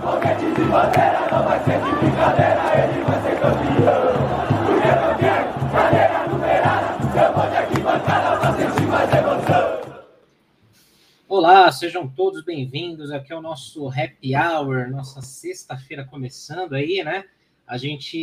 Foguete de bandeira, não vai ser de brincadeira, ele vai ser campeão. O é campeão, cadeira numerada, eu vou de arquibancada pra sentir mais emoção. Olá, sejam todos bem-vindos. Aqui é o nosso Happy Hour, nossa sexta-feira começando aí, né? A gente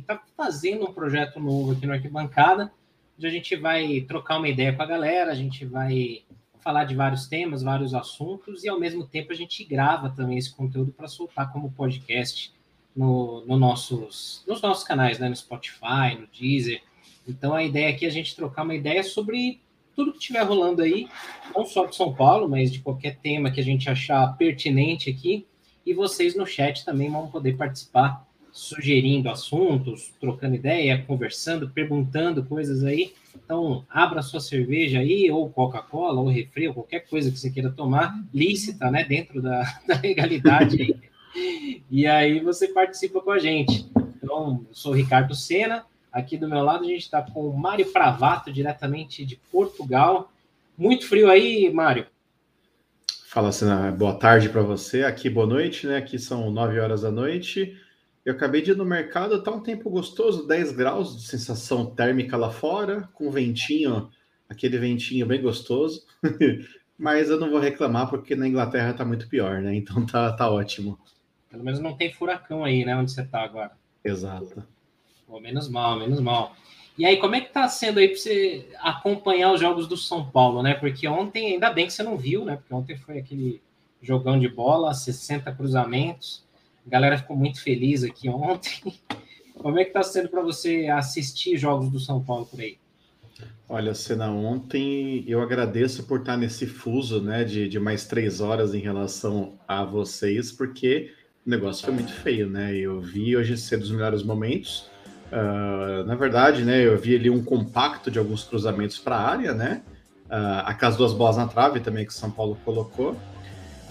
está fazendo um projeto novo aqui no Arquibancada, onde a gente vai trocar uma ideia com a galera, a gente vai falar de vários temas, vários assuntos, e ao mesmo tempo a gente grava também esse conteúdo para soltar como podcast no, no, nossos, nos nossos canais, né? no Spotify, no Deezer. Então a ideia aqui é a gente trocar uma ideia sobre tudo que estiver rolando aí, não só de São Paulo, mas de qualquer tema que a gente achar pertinente aqui. E vocês no chat também vão poder participar, sugerindo assuntos, trocando ideia, conversando, perguntando coisas aí. Então, abra sua cerveja aí, ou Coca-Cola, ou refri, ou qualquer coisa que você queira tomar, lícita, né? Dentro da, da legalidade aí. E aí você participa com a gente. Então, eu sou o Ricardo Sena. Aqui do meu lado a gente está com o Mário Pravato, diretamente de Portugal. Muito frio aí, Mário. Fala, Sena. Boa tarde para você. Aqui, boa noite, né? Aqui são 9 horas da noite. Eu acabei de ir no mercado, tá um tempo gostoso, 10 graus de sensação térmica lá fora, com ventinho, aquele ventinho bem gostoso. Mas eu não vou reclamar porque na Inglaterra tá muito pior, né? Então tá, tá ótimo. Pelo menos não tem furacão aí, né? Onde você tá agora. Exato. Pô, menos mal, menos mal. E aí, como é que tá sendo aí para você acompanhar os jogos do São Paulo, né? Porque ontem, ainda bem que você não viu, né? Porque ontem foi aquele jogão de bola, 60 cruzamentos. A galera ficou muito feliz aqui ontem. Como é que está sendo para você assistir jogos do São Paulo por aí? Olha, Cena, ontem eu agradeço por estar nesse fuso né, de, de mais três horas em relação a vocês, porque o negócio foi muito feio, né? Eu vi hoje ser dos melhores momentos. Uh, na verdade, né, eu vi ali um compacto de alguns cruzamentos para a área, né? Uh, aquelas duas bolas na trave também que o São Paulo colocou.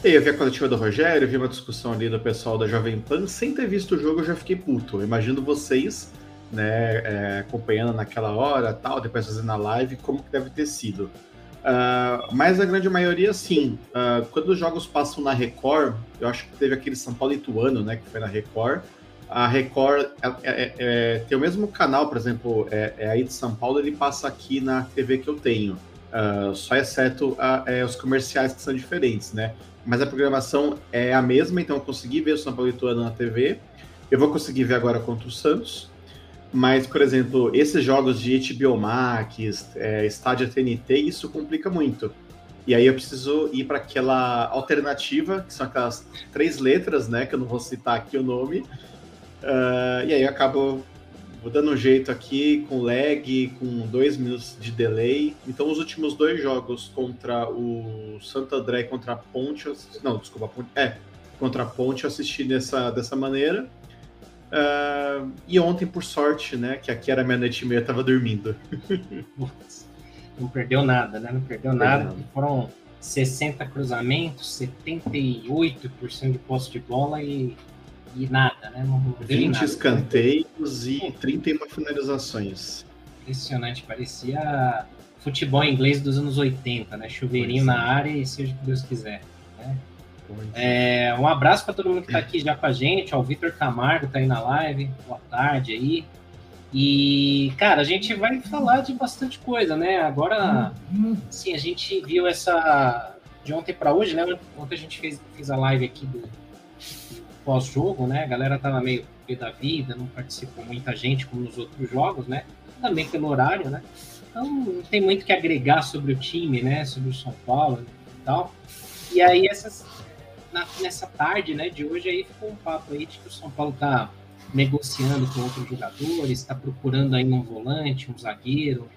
Eu vi a coletiva do Rogério, vi uma discussão ali do pessoal da Jovem Pan. Sem ter visto o jogo, eu já fiquei puto. Eu imagino vocês, né, é, acompanhando naquela hora, tal, depois fazendo a live, como que deve ter sido. Uh, mas a grande maioria, sim. Uh, quando os jogos passam na Record, eu acho que teve aquele São Paulo Ituano, né, que foi na Record. A Record é, é, é, tem o mesmo canal, por exemplo, é, é, aí de São Paulo, ele passa aqui na TV que eu tenho. Uh, só exceto é, os comerciais que são diferentes, né? Mas a programação é a mesma, então eu consegui ver o São Paulo Ituano na TV. Eu vou conseguir ver agora contra o Santos. Mas, por exemplo, esses jogos de HBO Max, é, Estádio TNT, isso complica muito. E aí eu preciso ir para aquela alternativa, que são aquelas três letras, né? Que eu não vou citar aqui o nome. Uh, e aí eu acabo Vou dando um jeito aqui com lag, com dois minutos de delay. Então, os últimos dois jogos contra o Santo André e contra a Ponte. Não, desculpa, Ponte. É, contra a Ponte eu assisti dessa, dessa maneira. Uh, e ontem, por sorte, né? Que aqui era meia-noite e meia, eu tava dormindo. Não perdeu nada, né? Não perdeu nada. nada. Foram 60 cruzamentos, 78% de posse de bola e e nada, né? Não, não 20 nada. escanteios e 31 finalizações. Impressionante, parecia futebol inglês dos anos 80, né? Chuveirinho na área e seja o que Deus quiser. Né? É, um abraço para todo mundo que está aqui já com a gente, ao Vitor Camargo está aí na live, boa tarde aí. E, cara, a gente vai falar de bastante coisa, né? Agora, sim, a gente viu essa de ontem para hoje, né? Ontem a gente fez, fez a live aqui do, pós-jogo, né? A galera tava meio pé da vida, não participou muita gente como nos outros jogos, né? Também pelo horário, né? Então não tem muito que agregar sobre o time, né? Sobre o São Paulo e tal. E aí essas na, nessa tarde, né, de hoje aí ficou um papo aí de que o São Paulo tá negociando com outros jogadores, está procurando aí um volante, um zagueiro.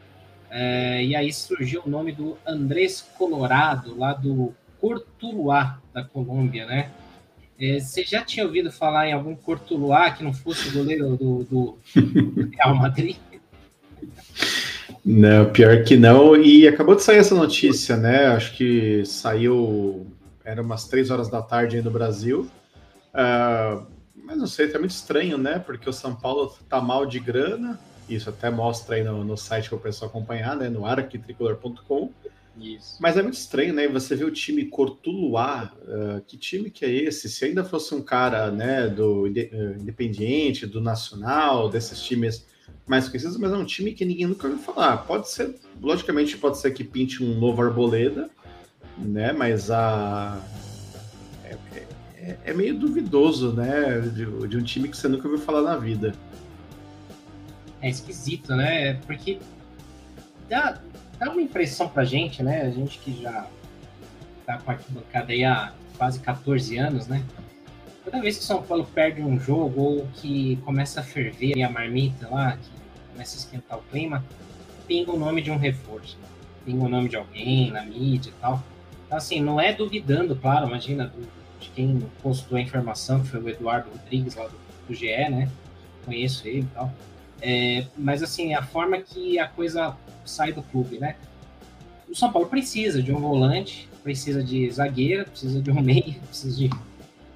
É, e aí surgiu o nome do Andrés Colorado, lá do Cortuluá, da Colômbia, né? É, você já tinha ouvido falar em algum Cortuluá que não fosse o goleiro do, do Real Madrid? Não, pior que não. E acabou de sair essa notícia, né? Acho que saiu. Era umas três horas da tarde aí no Brasil. Uh, mas não sei, tá muito estranho, né? Porque o São Paulo tá mal de grana. Isso até mostra aí no, no site para o pessoal acompanhar, né? No arquitricolor.com. Isso. Mas é muito estranho, né? Você vê o time Cortuluá, uh, que time que é esse? Se ainda fosse um cara, né, do uh, Independiente, do Nacional, desses times mais conhecidos, mas é um time que ninguém nunca ouviu falar. Pode ser, logicamente, pode ser que pinte um novo Arboleda, né? Mas a é, é, é meio duvidoso, né? De, de um time que você nunca ouviu falar na vida. É esquisito, né? Porque dá, dá uma impressão pra gente, né? A gente que já tá com a arquibancada aí há quase 14 anos, né? Toda vez que o São Paulo perde um jogo ou que começa a ferver a marmita lá, que começa a esquentar o clima, pinga o nome de um reforço. Pinga o nome de alguém na mídia e tal. Então, assim, não é duvidando, claro, imagina, de quem postou a informação, que foi o Eduardo Rodrigues, lá do, do GE, né? Conheço ele e tal. É, mas, assim, a forma que a coisa sai do clube, né? O São Paulo precisa de um volante, precisa de zagueira, precisa de um meio, precisa de,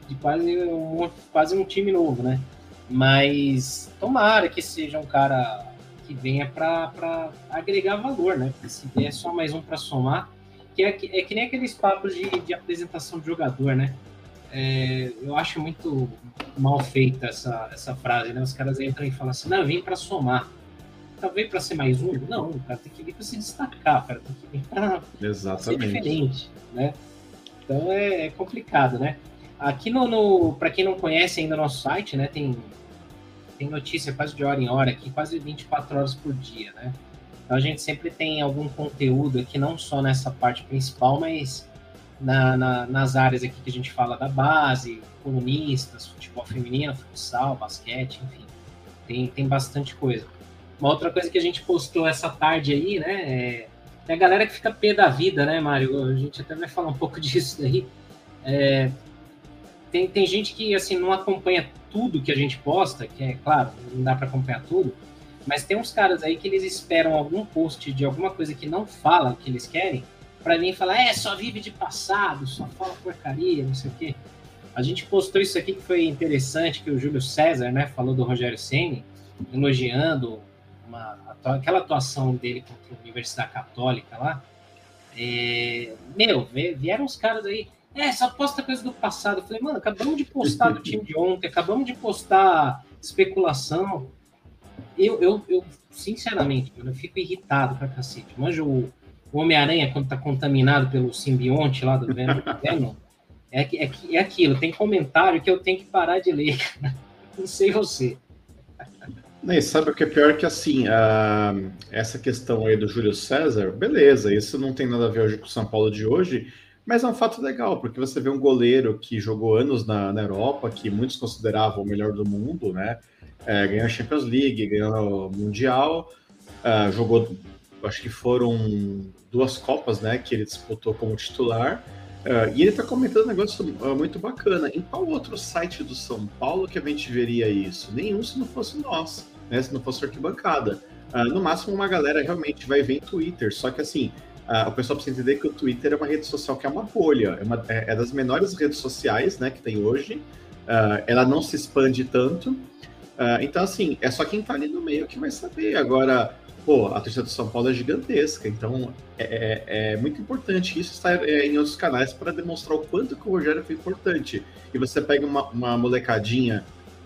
de quase, um, quase um time novo, né? Mas tomara que seja um cara que venha para agregar valor, né? Porque se der só mais um para somar, que é, é que nem aqueles papos de, de apresentação de jogador, né? É, eu acho muito mal feita essa, essa frase, né? Os caras entram e falam assim, não, vem para somar. Talvez para ser mais um? Não, o cara tem que vir para se destacar, cara tem que vir para ser diferente, né? Então é, é complicado, né? Aqui no, no para quem não conhece ainda o nosso site, né, tem tem notícia quase de hora em hora aqui, quase 24 horas por dia, né? Então a gente sempre tem algum conteúdo aqui, não só nessa parte principal, mas na, na, nas áreas aqui que a gente fala da base, colunistas, futebol feminino, futsal, basquete, enfim. Tem, tem bastante coisa. Uma outra coisa que a gente postou essa tarde aí, né? É, tem a galera que fica pé da vida, né, Mário? A gente até vai falar um pouco disso daí. É, tem, tem gente que assim não acompanha tudo que a gente posta, que é claro, não dá para acompanhar tudo, mas tem uns caras aí que eles esperam algum post de alguma coisa que não fala que eles querem, para vir falar, é, só vive de passado, só fala porcaria, não sei o quê. A gente postou isso aqui que foi interessante, que o Júlio César, né, falou do Rogério Ceni, elogiando uma, aquela atuação dele contra a Universidade Católica lá. É, meu, vieram os caras aí, é, só posta coisa do passado. Eu falei, mano, acabamos de postar do time de ontem, acabamos de postar especulação. Eu, eu, eu sinceramente, eu fico irritado pra cacete. Manja o, o Homem-Aranha, quando tá contaminado pelo simbionte lá do Venom, é, é, é aquilo, tem comentário que eu tenho que parar de ler. Não sei você. Nem sabe o que é pior que assim, a, essa questão aí do Júlio César, beleza, isso não tem nada a ver hoje com o São Paulo de hoje, mas é um fato legal, porque você vê um goleiro que jogou anos na, na Europa, que muitos consideravam o melhor do mundo, né? É, ganhou a Champions League, ganhou o Mundial, uh, jogou, acho que foram duas Copas, né? Que ele disputou como titular. Uh, e ele está comentando um negócio uh, muito bacana. Em qual outro site do São Paulo que a gente veria isso? Nenhum se não fosse nós, né? Se não fosse arquibancada. Uh, no máximo, uma galera realmente vai ver em Twitter. Só que assim, o pessoal precisa entender que o Twitter é uma rede social que é uma bolha, é, uma, é, é das menores redes sociais né, que tem hoje. Ela não se expande tanto. Então, assim, é só quem está ali no meio que vai saber. Agora, pô, a torcida do São Paulo é gigantesca, então é, é, é muito importante isso estar é, em outros canais para demonstrar o quanto que o Rogério foi importante. E você pega uma, uma molecadinha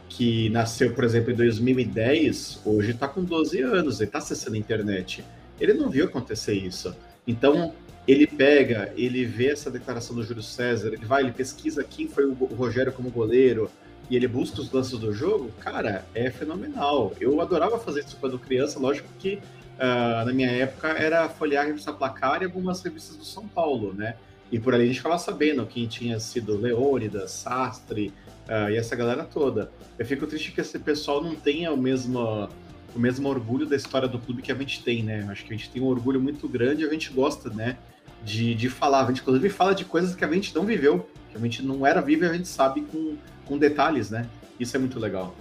que nasceu, por exemplo, em 2010, hoje está com 12 anos, ele está acessando a internet. Ele não viu acontecer isso. Então, ele pega, ele vê essa declaração do Júlio César, ele vai, ele pesquisa quem foi o Rogério como goleiro e ele busca os lances do jogo, cara, é fenomenal. Eu adorava fazer isso quando criança, lógico que uh, na minha época era folhear a revista Placar e algumas revistas do São Paulo, né? E por ali a gente ficava sabendo quem tinha sido Leônidas, Sastre uh, e essa galera toda. Eu fico triste que esse pessoal não tenha o mesmo o mesmo orgulho da história do clube que a gente tem, né? Acho que a gente tem um orgulho muito grande e a gente gosta, né? De, de falar. A gente, inclusive, fala de coisas que a gente não viveu, que a gente não era vivo e a gente sabe com, com detalhes, né? Isso é muito legal.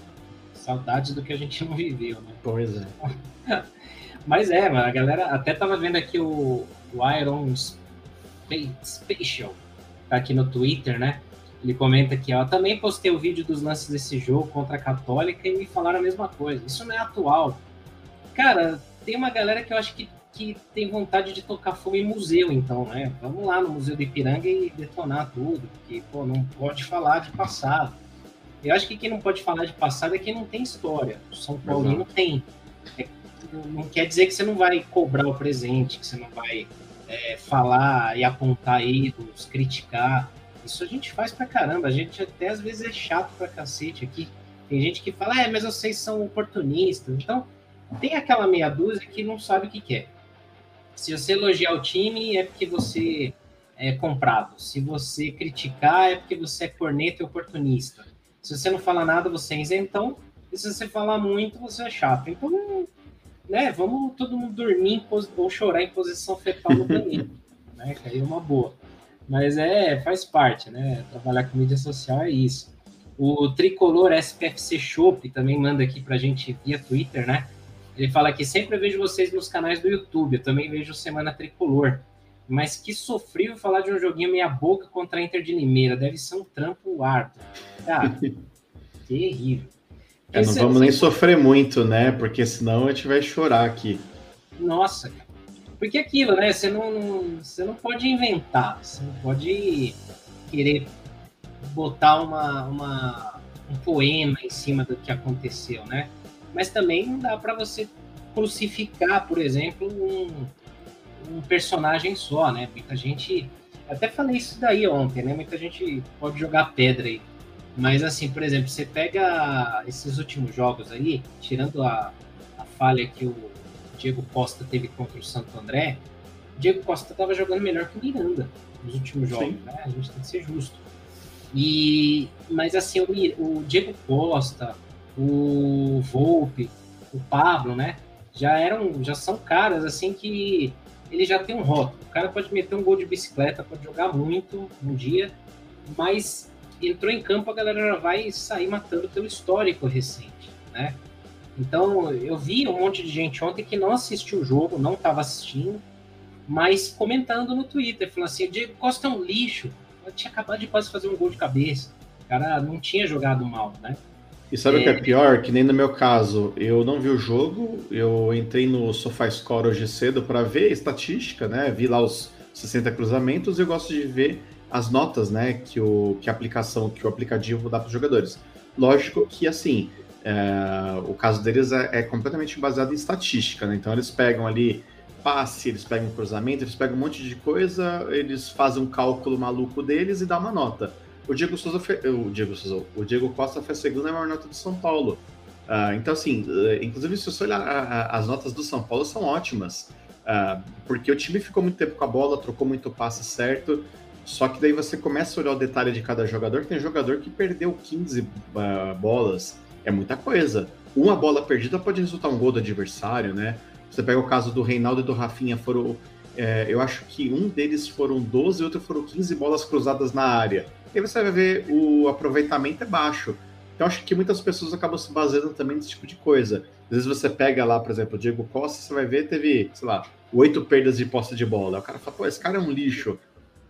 Saudades do que a gente não viveu, né? Pois é. Mas é, a galera até tava vendo aqui o, o Iron Spatial, tá aqui no Twitter, né? Ele comenta aqui, ó, também postei o vídeo dos lances desse jogo contra a Católica e me falaram a mesma coisa. Isso não é atual. Cara, tem uma galera que eu acho que que tem vontade de tocar fogo em museu, então, né? Vamos lá no Museu do Ipiranga e detonar tudo, porque, pô, não pode falar de passado. Eu acho que quem não pode falar de passado é quem não tem história. O São Paulino Exato. tem. É, não quer dizer que você não vai cobrar o presente, que você não vai é, falar e apontar ídolos, criticar. Isso a gente faz pra caramba. A gente até às vezes é chato pra cacete aqui. Tem gente que fala, é, mas vocês são oportunistas. Então, tem aquela meia dúzia que não sabe o que quer. Se você elogiar o time, é porque você é comprado. Se você criticar, é porque você é corneta e oportunista. Se você não fala nada, você é isentão. E se você falar muito, você é chato. Então, né, vamos todo mundo dormir ou chorar em posição fetal no banheiro. né, que aí é uma boa. Mas é, faz parte, né? Trabalhar com mídia social é isso. O Tricolor SPFC Shop também manda aqui pra gente via Twitter, né? Ele fala que sempre vejo vocês nos canais do YouTube, eu também vejo Semana Tricolor. Mas que sofrível falar de um joguinho meia boca contra a Inter de Limeira. Deve ser um trampo árduo. Cara, terrível. É, não vamos nem sofrer muito, né? Porque senão a gente vai chorar aqui. Nossa, porque aquilo, né? Você não, você não pode inventar, você não pode querer botar uma, uma, um poema em cima do que aconteceu, né? Mas também não dá para você crucificar, por exemplo, um, um personagem só, né? Muita gente. Até falei isso daí ontem, né? Muita gente pode jogar pedra aí. Mas assim, por exemplo, você pega esses últimos jogos aí, tirando a, a falha que o Diego Costa teve contra o Santo André, o Diego Costa estava jogando melhor que o Miranda nos últimos jogos, Sim. né? A gente tem que ser justo. E, mas assim, o, o Diego Costa, o Volpe, o Pablo, né? Já eram, já são caras assim que ele já tem um rótulo. O cara pode meter um gol de bicicleta, pode jogar muito um dia, mas entrou em campo, a galera já vai sair matando pelo histórico recente, né? Então, eu vi um monte de gente ontem que não assistiu o jogo, não estava assistindo, mas comentando no Twitter, falando assim: Diego Costa é um lixo. Eu tinha acabado de quase fazer um gol de cabeça. O cara não tinha jogado mal, né? E sabe é... o que é pior? Que nem no meu caso, eu não vi o jogo, eu entrei no SofaScore hoje cedo para ver estatística, né? Vi lá os 60 cruzamentos e eu gosto de ver as notas, né? Que, o, que a aplicação, que o aplicativo dá para os jogadores. Lógico que, assim, é, o caso deles é, é, completamente baseado em estatística, né? Então eles pegam ali passe, eles pegam cruzamento, eles pegam um monte de coisa, eles fazem um cálculo maluco deles e dá uma nota. O Diego Souza, foi, o Diego Souza, o Diego Costa foi a segunda maior nota do São Paulo. Uh, então assim, uh, inclusive se você olhar as notas do São Paulo são ótimas, uh, porque o time ficou muito tempo com a bola, trocou muito passe certo. Só que daí você começa a olhar o detalhe de cada jogador. Tem jogador que perdeu 15 bolas, é muita coisa. Uma bola perdida pode resultar um gol do adversário, né? Você pega o caso do Reinaldo e do Rafinha, foram. É, eu acho que um deles foram 12 e outro foram 15 bolas cruzadas na área. E você vai ver o aproveitamento é baixo. Então acho que muitas pessoas acabam se baseando também nesse tipo de coisa. Às vezes você pega lá, por exemplo, o Diego Costa, você vai ver, teve, sei lá, oito perdas de posse de bola. O cara fala, pô, esse cara é um lixo.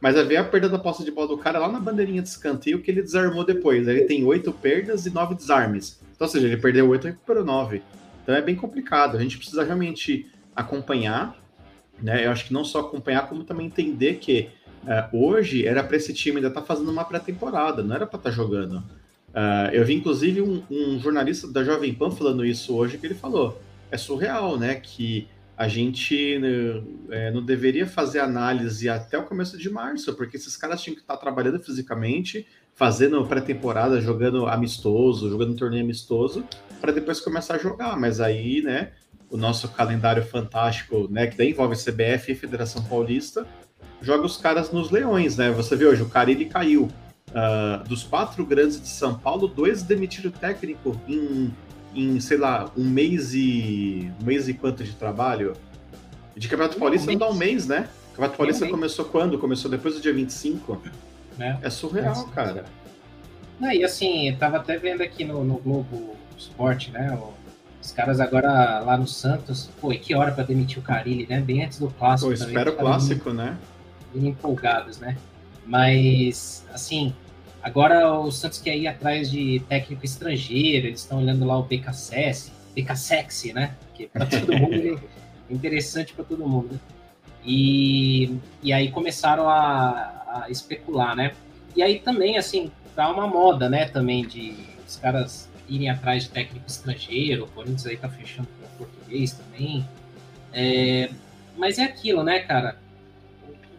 Mas vai ver a perda da posse de bola do cara lá na bandeirinha de escanteio que ele desarmou depois. Ele tem oito perdas e nove desarmes. Então, ou seja, ele perdeu oito e recuperou nove. Então é bem complicado. A gente precisa realmente acompanhar, né? Eu acho que não só acompanhar, como também entender que uh, hoje era para esse time ainda estar tá fazendo uma pré-temporada, não era para estar tá jogando. Uh, eu vi inclusive um, um, jornalista da Jovem Pan falando isso hoje, que ele falou: é surreal, né? Que a gente é, não deveria fazer análise até o começo de março, porque esses caras tinham que estar tá trabalhando fisicamente, fazendo pré-temporada, jogando amistoso, jogando torneio amistoso, para depois começar a jogar. Mas aí, né, o nosso calendário fantástico, né, que daí envolve CBF e Federação Paulista, joga os caras nos leões, né? Você vê hoje, o Carilli caiu. Uh, dos quatro grandes de São Paulo, dois demitiram o técnico em, em, sei lá, um mês e. um mês e quanto de trabalho? De Campeonato Paulista não dá um mês, né? Campeonato Paulista começou quando? Começou depois do dia 25. É, é surreal, é cara. Não, e assim, eu tava até vendo aqui no, no Globo Esporte, né? Os caras agora lá no Santos, pô, e que hora para demitir o Carilli, né? Bem antes do clássico. Pô, espera o clássico, né? Bem empolgados, né? Mas, assim, agora o Santos quer ir atrás de técnico estrangeiro, eles estão olhando lá o BKSS, BKSexy, né? Que para todo mundo ele, interessante para todo mundo. Né? E, e aí começaram a, a, especular, né? E aí também, assim, tá uma moda, né, também de os caras irem atrás de técnico estrangeiro, o Corinthians aí tá fechando o português também. É, mas é aquilo, né, cara?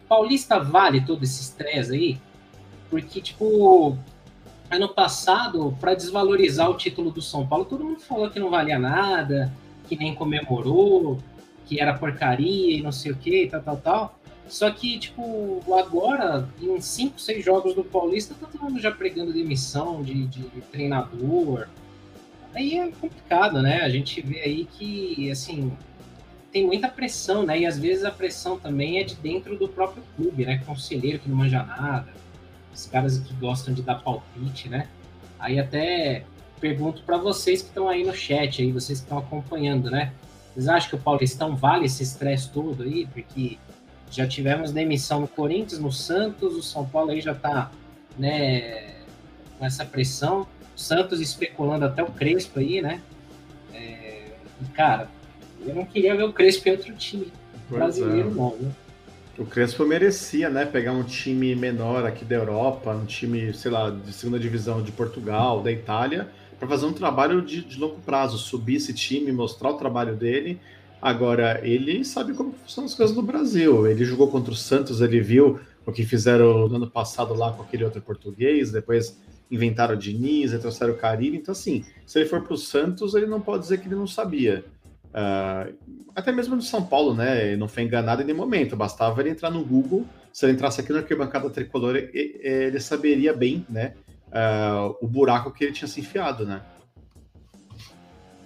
Paulista vale todo esse estresse aí, porque, tipo, ano passado, para desvalorizar o título do São Paulo, todo mundo falou que não valia nada, que nem comemorou, que era porcaria e não sei o que, tal, tal, tal. Só que, tipo, agora, em cinco, seis jogos do Paulista, tá todo mundo já pregando demissão de, de treinador. Aí é complicado, né? A gente vê aí que, assim, tem muita pressão, né? E às vezes a pressão também é de dentro do próprio clube, né? Conselheiro que não manja nada, os caras que gostam de dar palpite, né? Aí até pergunto para vocês que estão aí no chat, aí vocês que estão acompanhando, né? Vocês acham que o Paulistão vale esse estresse todo aí? Porque já tivemos demissão no Corinthians, no Santos, o São Paulo aí já tá, né, com essa pressão. O Santos especulando até o Crespo aí, né? É, e, cara, eu não queria ver o Crespo em outro time pois brasileiro, é. não, né? O Crespo merecia, né? Pegar um time menor aqui da Europa, um time, sei lá, de segunda divisão de Portugal, da Itália, para fazer um trabalho de, de, longo prazo, subir esse time, mostrar o trabalho dele. Agora, ele sabe como funcionam as coisas no Brasil. Ele jogou contra o Santos, ele viu o que fizeram no ano passado lá com aquele outro português, depois inventaram o Diniz, trouxeram o Carille. Então, assim, se ele for para o Santos, ele não pode dizer que ele não sabia. Uh, até mesmo no São Paulo, né? Ele não foi enganado em nenhum momento. Bastava ele entrar no Google. Se ele entrasse aqui na arquibancada tricolor, ele saberia bem, né? Uh, o buraco que ele tinha se enfiado, né?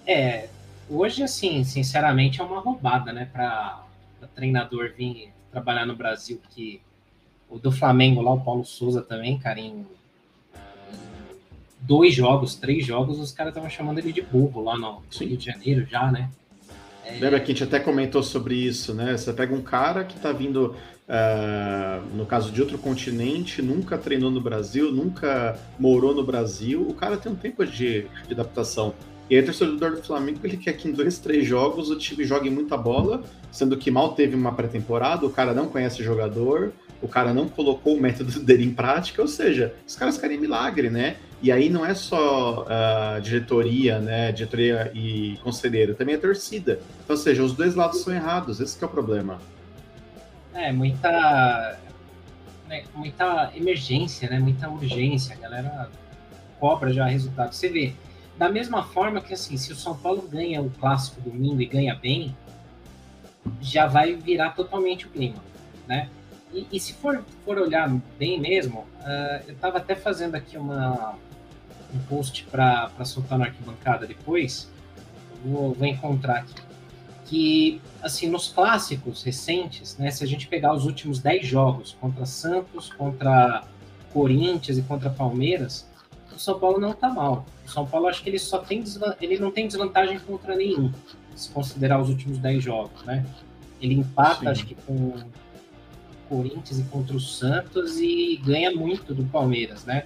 É, hoje, assim, sinceramente, é uma roubada, né? Para treinador vir trabalhar no Brasil, que o do Flamengo lá, o Paulo Souza também, cara, em dois jogos, três jogos, os caras estavam chamando ele de burro lá no Sim. Rio de Janeiro já, né? Lembra que a gente até comentou sobre isso, né? Você pega um cara que tá vindo, uh, no caso de outro continente, nunca treinou no Brasil, nunca morou no Brasil, o cara tem um tempo de, de adaptação. E aí, o torcedor do Flamengo, ele quer que em dois, três jogos o time jogue muita bola, sendo que mal teve uma pré-temporada, o cara não conhece jogador, o cara não colocou o método dele em prática, ou seja, os caras querem milagre, né? E aí não é só uh, diretoria, né? Diretoria e conselheiro, também é torcida. Então, ou seja, os dois lados são errados, esse é o problema. É, muita. Né, muita emergência, né? Muita urgência. A galera cobra já resultado. Você vê, da mesma forma que assim, se o São Paulo ganha o clássico domingo e ganha bem, já vai virar totalmente o clima, né? E, e se for, for olhar bem mesmo, uh, eu estava até fazendo aqui uma, um post para soltar na arquibancada depois, vou, vou encontrar aqui, que, assim, nos clássicos recentes, né, se a gente pegar os últimos 10 jogos contra Santos, contra Corinthians e contra Palmeiras, o São Paulo não está mal. O São Paulo acho que ele só tem ele não tem desvantagem contra nenhum, se considerar os últimos 10 jogos, né? Ele empata, Sim. acho que com Corinthians e contra o Santos e ganha muito do Palmeiras, né?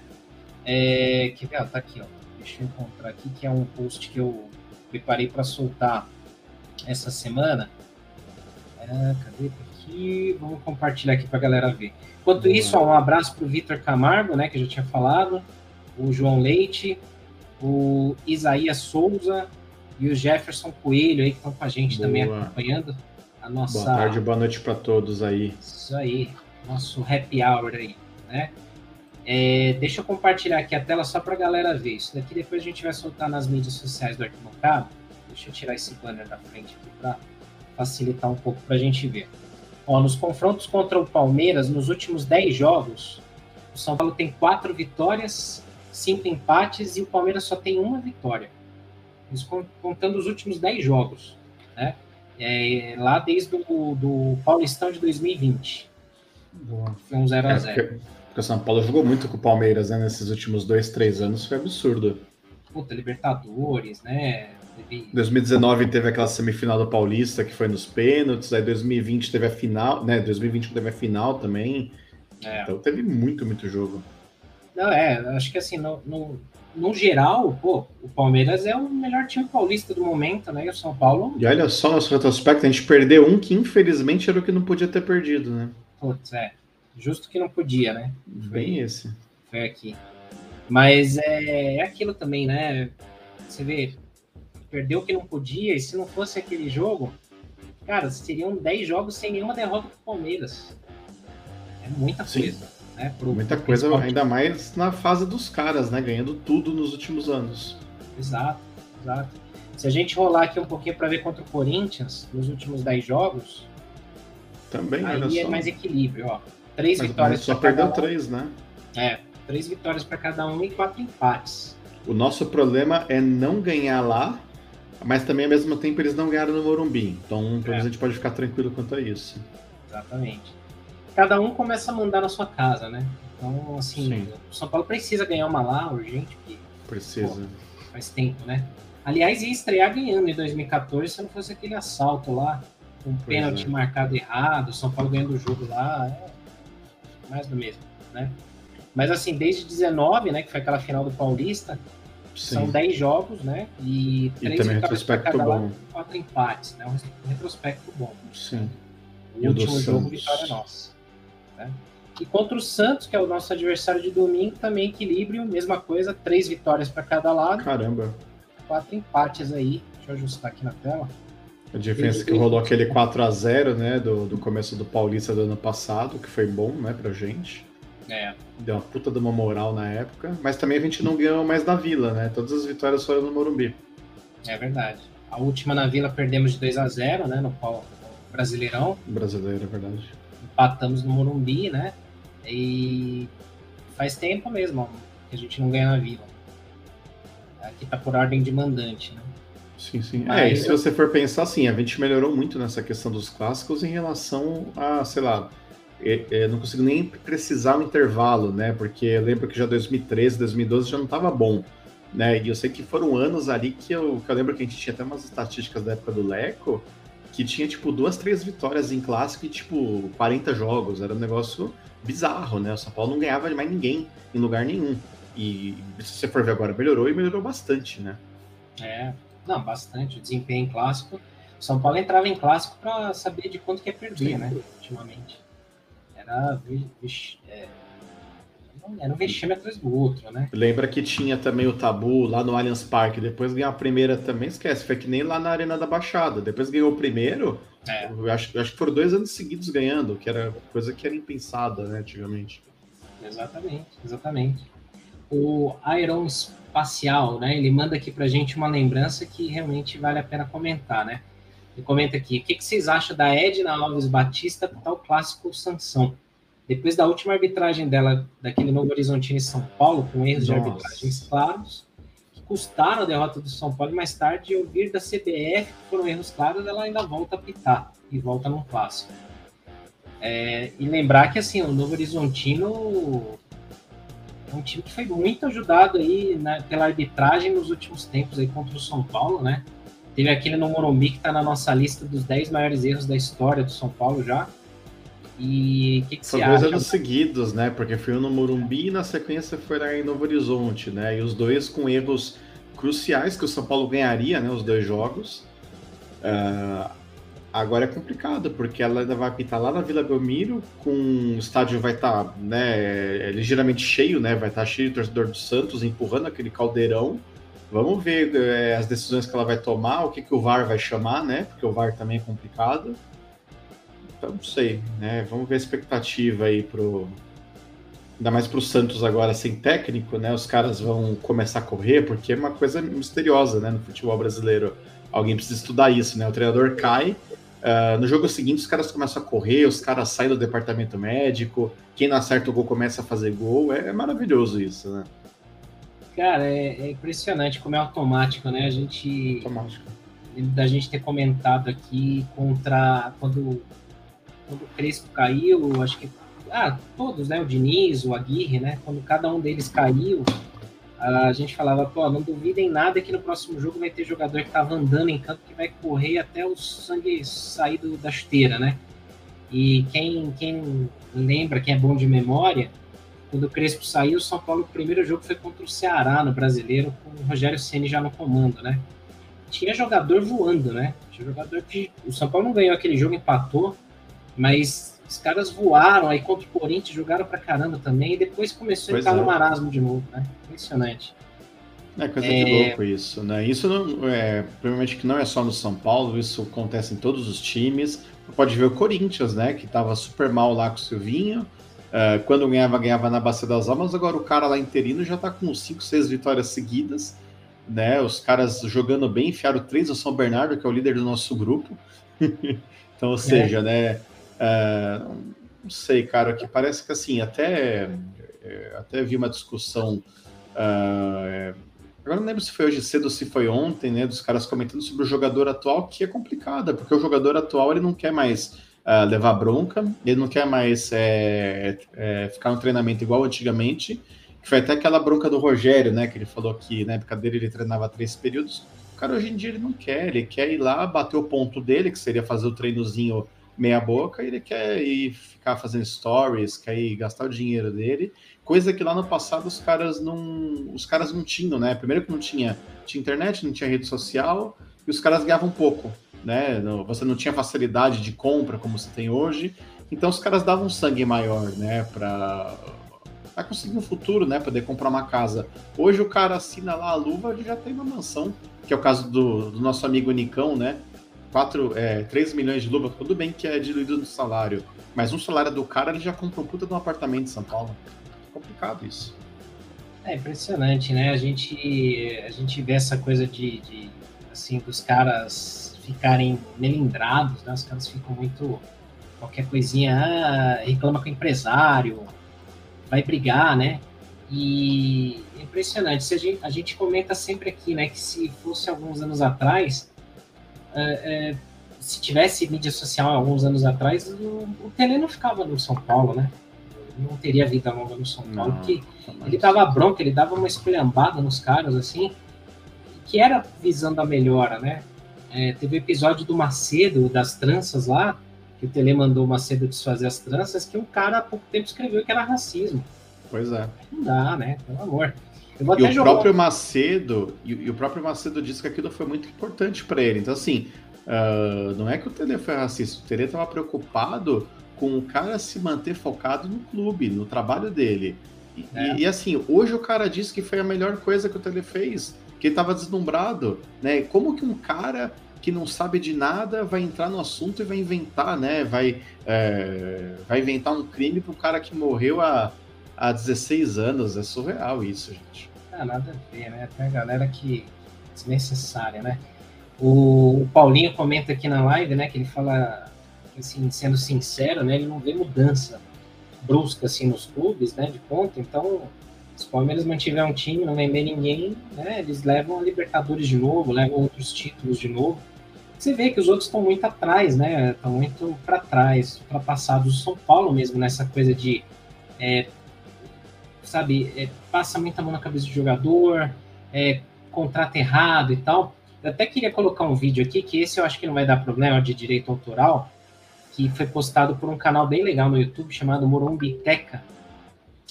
É, que ver, tá aqui, ó. Deixa eu encontrar aqui, que é um post que eu preparei para soltar essa semana. É, cadê? Tá aqui, vamos compartilhar aqui para a galera ver. Enquanto isso, ó, um abraço para o Vitor Camargo, né, que eu já tinha falado, o João Leite, o Isaías Souza e o Jefferson Coelho aí que estão com a gente Boa. também acompanhando a nossa. Boa tarde, boa noite para todos aí. Isso aí, nosso happy hour aí, né? É, deixa eu compartilhar aqui a tela só para a galera ver. Isso daqui depois a gente vai soltar nas mídias sociais do Arquibancada. Deixa eu tirar esse banner da frente aqui para facilitar um pouco para a gente ver. Ó, nos confrontos contra o Palmeiras, nos últimos 10 jogos, o São Paulo tem 4 vitórias, 5 empates e o Palmeiras só tem uma vitória. Isso contando os últimos 10 jogos. Né? É, lá desde o do Paulistão de 2020. Boa. Foi um 0x0. É, porque o São Paulo jogou muito com o Palmeiras né, nesses últimos dois, três anos, foi absurdo. Puta, Libertadores, né? Teve... 2019 teve aquela semifinal do Paulista que foi nos pênaltis, aí 2020 teve a final, né? 2020 teve a final também. É. Então teve muito, muito jogo. Não, é, acho que assim, no, no, no geral, pô, o Palmeiras é o melhor time paulista do momento, né? E o São Paulo. E olha só nosso retrospecto, a gente perdeu um que infelizmente era o que não podia ter perdido, né? Putz, é. Justo que não podia, né? Bem esse. Foi aqui. Mas é, é aquilo também, né? Você vê, perdeu o que não podia, e se não fosse aquele jogo, cara, seriam 10 jogos sem nenhuma derrota pro Palmeiras. É muita Sim. coisa. Né? Pro, Muita pro coisa, ainda mais na fase dos caras, né? Ganhando tudo nos últimos anos. Exato, exato. Se a gente rolar aqui um pouquinho para ver contra o Corinthians, nos últimos 10 jogos, Também, aí é só. mais equilíbrio, ó. Três Mas, vitórias mas só perdeu um. três, né? É, três vitórias para cada um e quatro empates. O nosso problema é não ganhar lá, mas também ao mesmo tempo eles não ganharam no Morumbi. Então, pelo É. menos a gente pode ficar tranquilo quanto a isso. Exatamente. Cada um começa a mandar na sua casa, né? Então, assim, Sim. o São Paulo precisa ganhar uma lá, urgente, porque Precisa. faz tempo, né? Aliás, ia estrear ganhando em 2014 se não fosse aquele assalto lá, um pênalti é. marcado errado, o São Paulo ganhando o jogo lá, é mais do mesmo, né? Mas assim, desde 19, né, que foi aquela final do Paulista, são Sim. 10 jogos, né? E E três também retrospecto bom. quatro empates, né? Um retrospecto bom. Sim. O último jogo, Santos? vitória nossa. Né? E contra o Santos, que é o nosso adversário de domingo, também equilíbrio, mesma coisa, três vitórias para cada lado, Caramba. quatro empates aí. Deixa eu ajustar aqui na tela. A diferença é que rolou aquele 4 a 0 né? Do, do começo do Paulista do ano passado, que foi bom, né, pra gente. É, Deu uma puta de uma moral na época. Mas também a gente não ganhou mais na Vila, né? Todas as vitórias foram no Morumbi. é verdade. A última na Vila perdemos de 2 a 0 né, no Brasileirão. Brasileiro, é verdade. Empatamos no Morumbi, né? E faz tempo mesmo que a gente não ganha na Vila. Aqui tá por ordem de mandante, né? Sim, sim. Mas É, e se eu- você for pensar assim, a gente melhorou muito nessa questão dos clássicos em relação a, sei lá, é- é, não consigo nem precisar o intervalo, né? Porque eu lembro que já 2013, 2012 já não estava bom, né? E eu sei que foram anos ali que eu, que eu lembro que a gente tinha até umas estatísticas da época do Leco, que tinha, tipo, duas, três vitórias em clássico e, tipo, 40 jogos. Era um negócio bizarro, né? O São Paulo não ganhava de mais ninguém em lugar nenhum. E se você for ver agora, melhorou e melhorou bastante, né? É, não, bastante. O desempenho em clássico. O São Paulo entrava em clássico para saber de quanto que ia perder, Sim. né? Ultimamente. Era, vi- vix- é, era um vexame atrás do outro, né? Lembra que tinha também o tabu lá no Allianz Parque, depois ganhou a primeira também, esquece, foi que nem lá na Arena da Baixada. Depois ganhou o primeiro, É, eu acho, acho que foram dois anos seguidos ganhando, que era coisa que era impensada, né, antigamente. exatamente, exatamente. O Aeroespacial, né? Ele manda aqui pra gente uma lembrança que realmente vale a pena comentar, né? Ele comenta aqui: o que, que vocês acham da Edna Alves Batista para o clássico Sansão? Depois da última arbitragem dela, daquele Novo Horizontino em São Paulo, com erros de Nossa. arbitragens claros, que custaram a derrota do São Paulo, e mais tarde ouvir da CBF que foram erros claros, ela ainda volta a pitar e volta num clássico. É, e lembrar que assim, o Novo Horizontino é um time que foi muito ajudado aí né, pela arbitragem nos últimos tempos aí contra o São Paulo, né? Teve aquele no Morumbi que está na nossa lista dos 10 maiores erros da história do São Paulo já. E o que, que São você dois acha? anos seguidos, né, porque foi um no Morumbi e na sequência foi lá em Novo Horizonte, né, e os dois com erros cruciais que o São Paulo ganharia, né, os dois jogos. Ah, agora é complicado, porque ela ainda vai apitar lá na Vila Belmiro, com o estádio vai estar né, ligeiramente cheio, né? Vai estar cheio de torcedor do Santos empurrando aquele caldeirão. Vamos ver eh, as decisões que ela vai tomar, o que, que o VAR vai chamar, né? Porque o VAR também é complicado. Então, não sei, né? Vamos ver a expectativa aí pro. Ainda mais pro Santos agora sem técnico, né? Os caras vão começar a correr, porque é uma coisa misteriosa, né? No futebol brasileiro. Alguém precisa estudar isso, né? O treinador cai, ah, no jogo seguinte os caras começam a correr, os caras saem do departamento médico, quem não acerta o gol começa a fazer gol. É, é maravilhoso isso, né? Cara, é, é impressionante como é automático, né? A gente. Automático. da gente ter comentado aqui contra quando, quando o Crespo caiu, acho que ah, todos, né? O Diniz, o Aguirre, né? Quando cada um deles caiu, a gente falava, pô, não duvidem nada que no próximo jogo vai ter jogador que tava andando em campo que vai correr até o sangue sair do- da chuteira, né? E quem, quem lembra, quem é bom de memória, quando o Crespo saiu, o São Paulo, o primeiro jogo foi contra o Ceará no Brasileiro, com o Rogério Ceni já no comando, né? Tinha jogador voando, né? Tinha jogador que o São Paulo não ganhou aquele jogo, empatou, mas os caras voaram aí contra o Corinthians, jogaram pra caramba também, e depois começou pois a entrar é. no marasmo de novo, né? Impressionante. É coisa é... de louco isso, né? Isso não, é, provavelmente que não é só no São Paulo, isso acontece em todos os times. Pode ver o Corinthians, né? Que tava super mal lá com o Silvinho. Uh, quando ganhava, ganhava na Bacia das Almas. Agora o cara lá interino já tá com 5, 6 vitórias seguidas. Né? Os caras jogando bem, enfiaram três ao São Bernardo, que é o líder do nosso grupo. então, ou seja, é. né? Uh, não sei, cara, que parece que assim, até, é, até vi uma discussão. Uh, Agora não lembro se foi hoje cedo ou se foi ontem, né? Dos caras comentando sobre o jogador atual, que é complicado, porque o jogador atual ele não quer mais uh, levar bronca, ele não quer mais é, é, ficar no treinamento igual antigamente. Que foi até aquela bronca do Rogério, né? Que ele falou que na época dele ele treinava três períodos. O cara hoje em dia ele não quer, ele quer ir lá, bater o ponto dele, que seria fazer o treinozinho meia boca, ele quer ir ficar fazendo stories, quer ir gastar o dinheiro dele coisa que lá no passado os caras não, os caras não tinham, né? Primeiro que não tinha, tinha internet, não tinha rede social e os caras ganhavam pouco, né? Você não tinha facilidade de compra como você tem hoje, então os caras davam sangue maior, né? Para conseguir um futuro, né? Poder comprar uma casa. Hoje o cara assina lá a luva e já tem uma mansão, que é o caso do, do nosso amigo Nicão, né? 4, é, 3 milhões de luva, tudo bem que é diluído no salário, mas um salário do cara ele já compra um puta de um apartamento em São Paulo complicado isso. É impressionante, né? A gente, a gente vê essa coisa de, de assim, dos caras ficarem melindrados, né? Os caras ficam muito. Qualquer coisinha, ah, reclama com o empresário, vai brigar, né? E é impressionante. Se a, gente, a gente comenta sempre aqui, né? Que se fosse alguns anos atrás, é, é, se tivesse mídia social alguns anos atrás, o, o Tele não ficava no São Paulo, né? não teria vida longa no São Paulo, não, porque ele dava bronca, ele dava uma esculhambada nos caras, assim, que era visando a melhora, né? É, teve o episódio do Macedo, das tranças lá, que o Tele mandou o Macedo desfazer as tranças, que um cara há pouco tempo escreveu que era racismo. Pois é. Não dá, né? Pelo amor. e o jogar... próprio Macedo, e, e, o próprio Macedo disse que aquilo foi muito importante para ele. Então, assim, uh, não é que o Tele foi racista, o Tele estava preocupado com o cara se manter focado no clube, no trabalho dele. E, é. e, assim, hoje o cara disse que foi a melhor coisa que o Tele fez, que ele estava deslumbrado, né? Como que um cara que não sabe de nada vai entrar no assunto e vai inventar, né? Vai, é, vai inventar um crime para um cara que morreu há, há 16 anos. É surreal isso, gente. Ah, nada a ver, né? Tem a galera que desnecessária, né? O, o Paulinho comenta aqui na live, né? Que ele fala assim, sendo sincero, né, ele não vê mudança brusca assim nos clubes, né, de ponta. Então, se o Palmeiras mantiver um time, não vender ninguém, né, eles levam a Libertadores de novo, levam outros títulos de novo. Você vê que os outros estão muito atrás, né? Estão muito para trás, ultrapassados. O São Paulo mesmo nessa coisa de, é, sabe, é, passa muita mão na cabeça do jogador, é, contrato errado e tal. Eu até queria colocar um vídeo aqui, que esse eu acho que não vai dar problema de direito autoral, que foi postado por um canal bem legal no YouTube chamado Morumbiteca,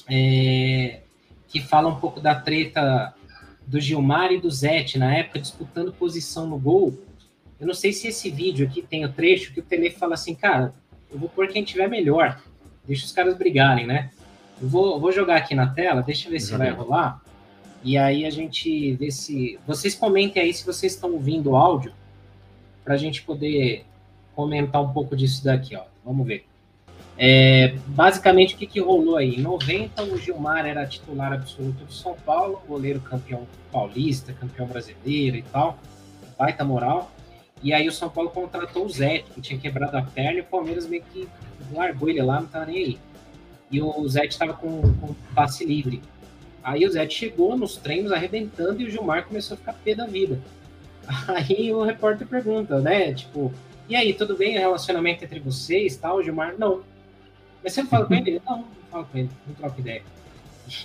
é, que fala um pouco da treta do Gilmar e do Zete, na época, disputando posição no gol. Eu não sei se esse vídeo aqui tem o trecho que o Tele fala assim, cara, eu vou pôr quem tiver melhor, deixa os caras brigarem, né? Vou, vou jogar aqui na tela, deixa eu ver se vai rolar. E aí a gente vê se. Vocês comentem aí se vocês estão ouvindo o áudio, para a gente poder comentar um pouco disso daqui, ó. Vamos ver. É, basicamente, o que, que rolou aí? Em 90, o Gilmar era titular absoluto do São Paulo, goleiro campeão paulista, campeão brasileiro e tal, baita moral. E aí o São Paulo contratou o Zé, que tinha quebrado a perna, e o Palmeiras meio que largou ele lá, não tava nem aí. E o Zé estava com, com passe livre. Aí o Zé chegou nos treinos arrebentando e o Gilmar começou a ficar pé da vida. Aí o repórter pergunta, né? Tipo, e aí, tudo bem o relacionamento entre vocês, tal? O Gilmar, não. Mas você fala com ele? Não, não falo com ele, não troco ideia.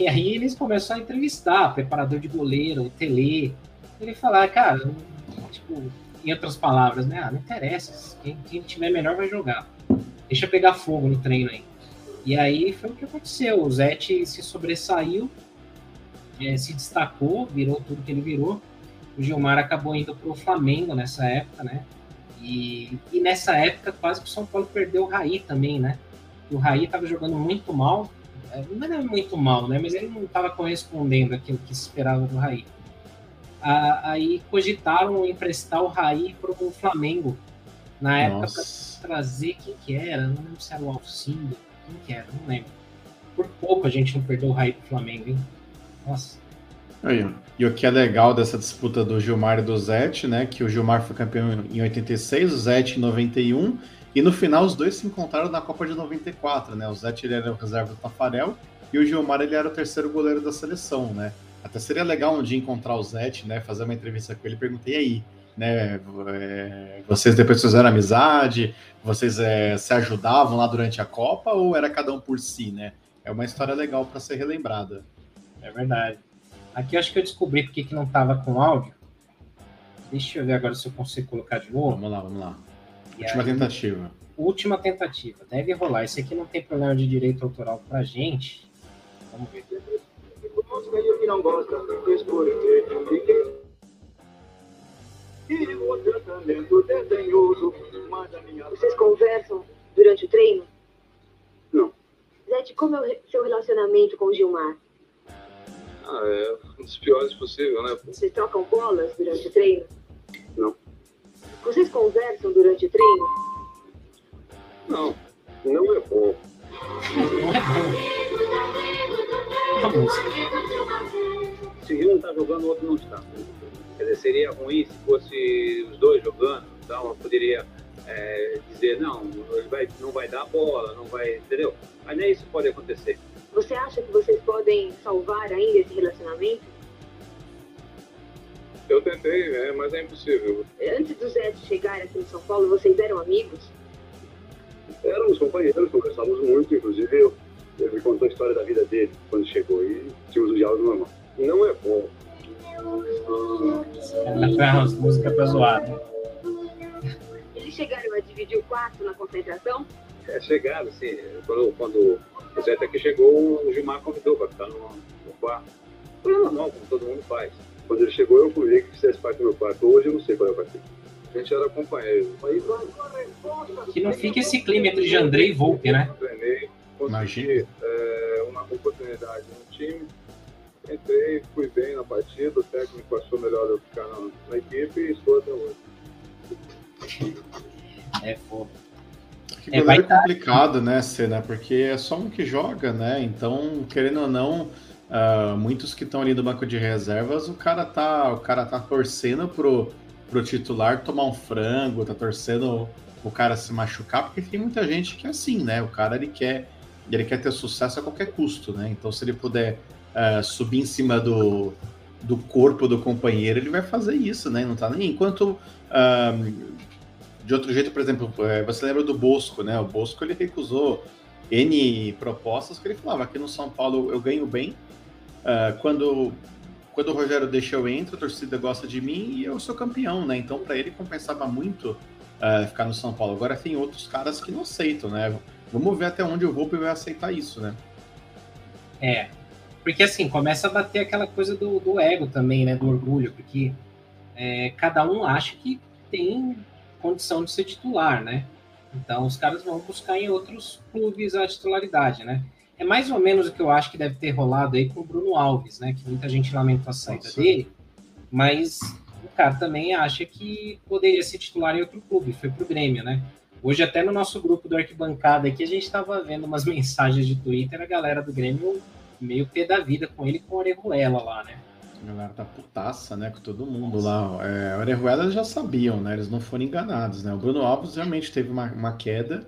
E aí eles começam a entrevistar, preparador de goleiro, o Tele. Ele fala, cara, tipo, em outras palavras, né? Ah, não interessa. Quem, quem tiver melhor vai jogar. Deixa pegar fogo no treino aí. E aí foi o que aconteceu. O Zete se sobressaiu, é, se destacou, virou tudo que ele virou. O Gilmar acabou indo para o Flamengo nessa época, né? E, e, nessa época quase que o São Paulo perdeu o Raí também, né? O Raí estava jogando muito mal, é, não era muito mal, né? Mas ele não estava correspondendo aquilo que se esperava do Raí. aí cogitaram emprestar o Raí para o Flamengo. Na época, para trazer quem que era, não lembro se era o Alcindo, quem que era, não lembro. Por pouco a gente não perdeu o Raí para o Flamengo, hein? Nossa. Aí, e o que é legal dessa disputa do Gilmar e do Zete, né? Que o Gilmar foi campeão em 86, o Zete em 91, e no final os dois se encontraram na Copa de 94, né? O Zete ele era o reserva do Tafarel e o Gilmar ele era o terceiro goleiro da seleção, né? Até seria legal um dia encontrar o Zete, né? Fazer uma entrevista com ele e perguntei aí, né? É, vocês depois fizeram amizade, vocês é, se ajudavam lá durante a Copa ou era cada um por si, né? É uma história legal para ser relembrada. É verdade. Aqui eu acho que eu descobri porque que não estava com áudio. Deixa eu ver agora se eu consigo colocar de novo. Vamos lá, vamos lá. E última aí, tentativa. Última tentativa. Deve rolar. Esse aqui não tem problema de direito autoral pra gente. Vamos ver. que não gosta, Vocês conversam durante o treino? Não. Zete, como é o seu relacionamento com o Gilmar? Ah, é um dos piores possível, né? Vocês trocam bolas durante o treino? Não. Vocês conversam durante o treino? Não. Não é bom. Se um está jogando, o outro não está. Quer dizer, seria ruim se fosse os dois jogando, então eu poderia é, dizer, não, ele vai, não vai dar bola, não vai, entendeu? Mas nem isso pode acontecer. Você acha que vocês podem salvar ainda esse relacionamento? Eu tentei, né, mas é impossível. Antes do Zé chegar aqui em São Paulo, vocês eram amigos? Éramos companheiros, conversávamos muito, inclusive eu, ele me contou a história da vida dele quando chegou e tínhamos um diálogo normal. Não é bom. Ela as músicas pra zoar, né? Eles chegaram a dividir o quarto na concentração? É, chegaram, sim. Quando, quando o Zé até que chegou, o Gilmar convidou para ficar no, no quarto. Foi normal, como todo mundo faz. Quando ele chegou, eu fui que fizesse parte do meu quarto. Hoje eu não sei qual é o quarto. A gente era companheiro. Que não fica esse clima entre Jandrei e Volpe, né? Treinei, consegui é, uma oportunidade no time. Entrei, fui bem na partida, o técnico achou melhor eu ficar na, na equipe e estou até hoje. É foda. Que é, é complicado, né, Cena? Porque é só um que joga, né? Então, querendo ou não, uh, muitos que estão ali no banco de reservas, o cara tá, o cara tá torcendo pro, pro titular tomar um frango, tá torcendo o cara se machucar, porque tem muita gente que é assim, né? O cara ele quer, ele quer ter sucesso a qualquer custo, né? Então, se ele puder uh, subir em cima do, do corpo do companheiro, ele vai fazer isso, né? Não tá nem enquanto uh, de outro jeito, por exemplo, é, você lembra do Bosco, né? O Bosco ele recusou N propostas que ele falava aqui no São Paulo eu ganho bem. Uh, quando, quando o Rogério deixa eu entro, a torcida gosta de mim e eu sou campeão, né? Então para ele compensava muito uh, ficar no São Paulo. Agora tem outros caras que não aceitam, né? Vamos ver até onde o Volpe vai aceitar isso, né? É, porque assim, começa a bater aquela coisa do, do ego também, né? Do orgulho, porque é, cada um acha que tem condição de ser titular, né? Então os caras vão buscar em outros clubes a titularidade, né? É mais ou menos o que eu acho que deve ter rolado aí com o Bruno Alves, né? Que muita gente lamenta a saída Nossa. dele, mas o cara também acha que poderia ser titular em outro clube, foi pro Grêmio, né? Hoje, até no nosso grupo do Arquibancada aqui, a gente estava vendo umas mensagens de Twitter, a galera do Grêmio meio pé da vida com ele com o Orejuela lá, né? A galera tá putaça, né? Com todo mundo lá. É, Orejuela já sabiam, né? Eles não foram enganados, né? O Bruno Alves realmente teve uma, uma queda.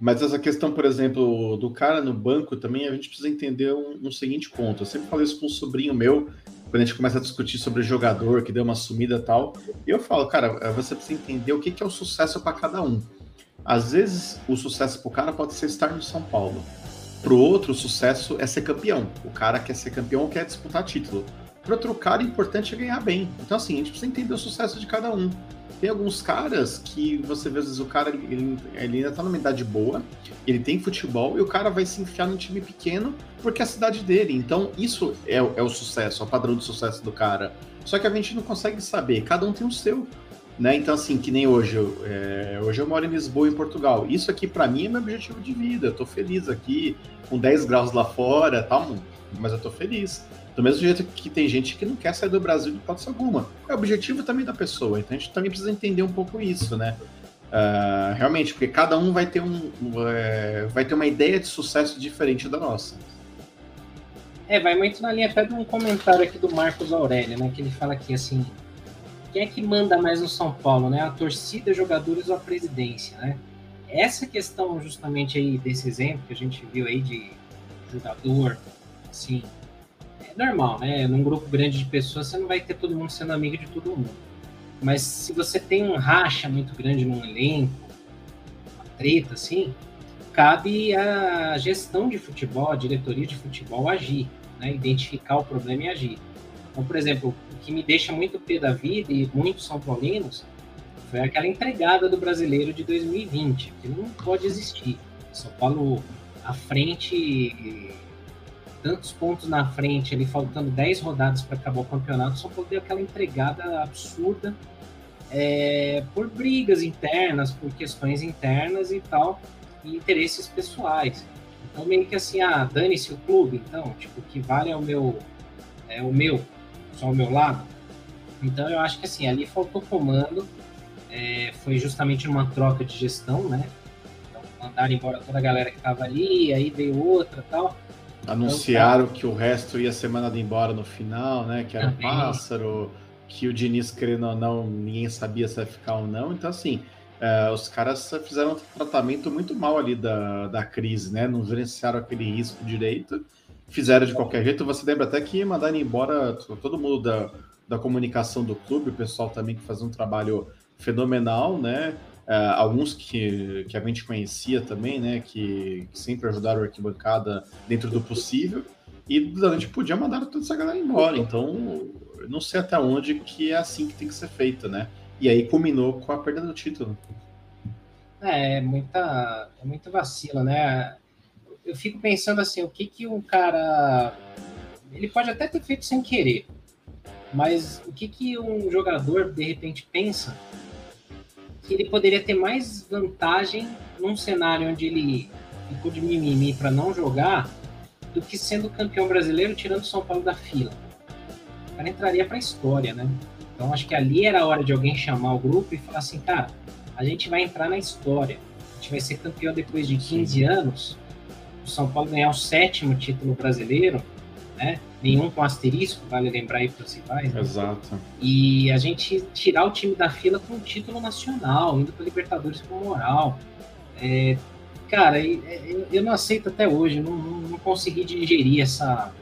Mas essa questão, por exemplo, do cara no banco também, a gente precisa entender um, um, seguinte ponto. Eu sempre falei isso com um sobrinho meu, quando a gente começa a discutir sobre jogador que deu uma sumida e tal. E eu falo, cara, você precisa entender o que, que é o sucesso para cada um. Às vezes, o sucesso para o cara pode ser estar no São Paulo. Para o outro, o sucesso é ser campeão. O cara quer ser campeão quer disputar título. Para outro cara, o importante é ganhar bem. Então, assim, a gente precisa entender o sucesso de cada um. Tem alguns caras que você vê, às vezes, o cara ele, ele ainda tá numa idade boa, ele tem futebol e o cara vai se enfiar num time pequeno porque é a cidade dele. Então, isso é, é o sucesso, é o padrão de sucesso do cara. Só que a gente não consegue saber, cada um tem o seu. Né? Então, assim, que nem hoje. É, hoje eu moro em Lisboa, em Portugal. Isso aqui, para mim, é meu objetivo de vida. Eu tô feliz aqui, com 10 graus lá fora, tal, mas eu tô feliz. Do mesmo jeito que tem gente que não quer sair do Brasil de hipótese alguma. É o objetivo também da pessoa. Então a gente também precisa entender um pouco isso, né? Uh, realmente, porque cada um vai ter, um, é, vai ter uma ideia de sucesso diferente da nossa. É, vai muito na linha até de um comentário aqui do Marcos Aurélio, né? Que ele fala aqui assim: quem é que manda mais no São Paulo, né? A torcida, jogadores ou a presidência, né? Essa questão justamente aí desse exemplo que a gente viu aí de jogador, assim, normal, né? Num grupo grande de pessoas, você não vai ter todo mundo sendo amigo de todo mundo. Mas se você tem um racha muito grande num elenco, uma treta assim, cabe a gestão de futebol, a diretoria de futebol agir, né? Identificar o problema e agir. Então, por exemplo, o que me deixa muito pé da vida e muitos São Paulinos foi aquela entregada do brasileiro de 2020, que não pode existir. São Paulo à frente tantos pontos na frente, ali faltando 10 rodadas para acabar o campeonato, só poder aquela entregada absurda é, por brigas internas, por questões internas e tal, e interesses pessoais. Então, meio que assim, ah, dane-se o clube, então, tipo, o que vale é o meu, é o meu, só o meu lado. Então, eu acho que assim, ali faltou comando, é, foi justamente uma troca de gestão, né? Então, mandaram embora toda a galera que estava ali, aí veio outra tal. Anunciaram então, que o resto ia ser mandado embora no final, né? Que era um pássaro, que o Diniz, querendo ou não, ninguém sabia se ia ficar ou não. Então, assim, uh, os caras fizeram um tratamento muito mal ali da, da crise, né? Não gerenciaram aquele risco direito, fizeram de qualquer jeito. Você lembra até que mandaram embora todo mundo da, da comunicação do clube, o pessoal também que faz um trabalho fenomenal, né? Uh, alguns que, que a gente conhecia também, né, que, que, sempre ajudaram a arquibancada dentro do possível, e a gente podia mandar toda essa galera embora. Então, não sei até onde que é assim que tem que ser feito, né? E aí culminou com a perda do título. É, é muita, é muito vacilo, né? Eu fico pensando assim, o que que um cara... Ele pode até ter feito sem querer, mas o que que um jogador, de repente, pensa que ele poderia ter mais vantagem num cenário onde ele ficou de mimimi para não jogar do que sendo campeão brasileiro tirando São Paulo da fila. O cara entraria para a história, né? Então acho que ali era a hora de alguém chamar o grupo e falar assim, cara, a gente vai entrar na história. A gente vai ser campeão depois de 15 anos. O São Paulo ganhar o sétimo título brasileiro, né? nenhum com asterisco, vale lembrar aí para os rivais. Né? Exato. E a gente tirar o time da fila com um título nacional, indo para Libertadores com moral. É, cara, eu não aceito até hoje, não, não consegui digerir essa,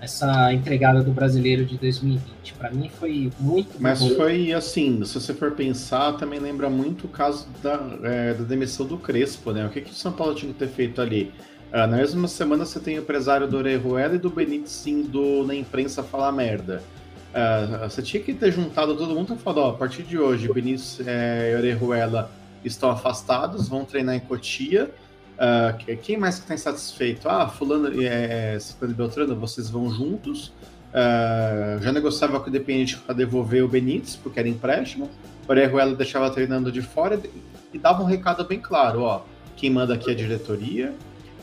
essa entregada do brasileiro de 2020. Para mim foi muito. Mas bom. foi assim, se você for pensar, também lembra muito o caso da, é, da demissão do Crespo, né? O que, que o São Paulo tinha que ter feito ali? Ah, na mesma semana você tem o empresário do Orejuela e do Benítez indo na imprensa falar merda. Ah, você tinha que ter juntado todo mundo e falado, ó, a partir de hoje, Benítez é, e Orejuela estão afastados, vão treinar em Cotia. Uh, quem mais que está insatisfeito? Ah, fulano é, Ciclano e Beltrano, vocês vão juntos. Já negociava com o Independente para devolver o Benítez, porque era empréstimo. Orejuela deixava treinando de fora e dava um recado bem claro, ó. Quem manda aqui é a diretoria,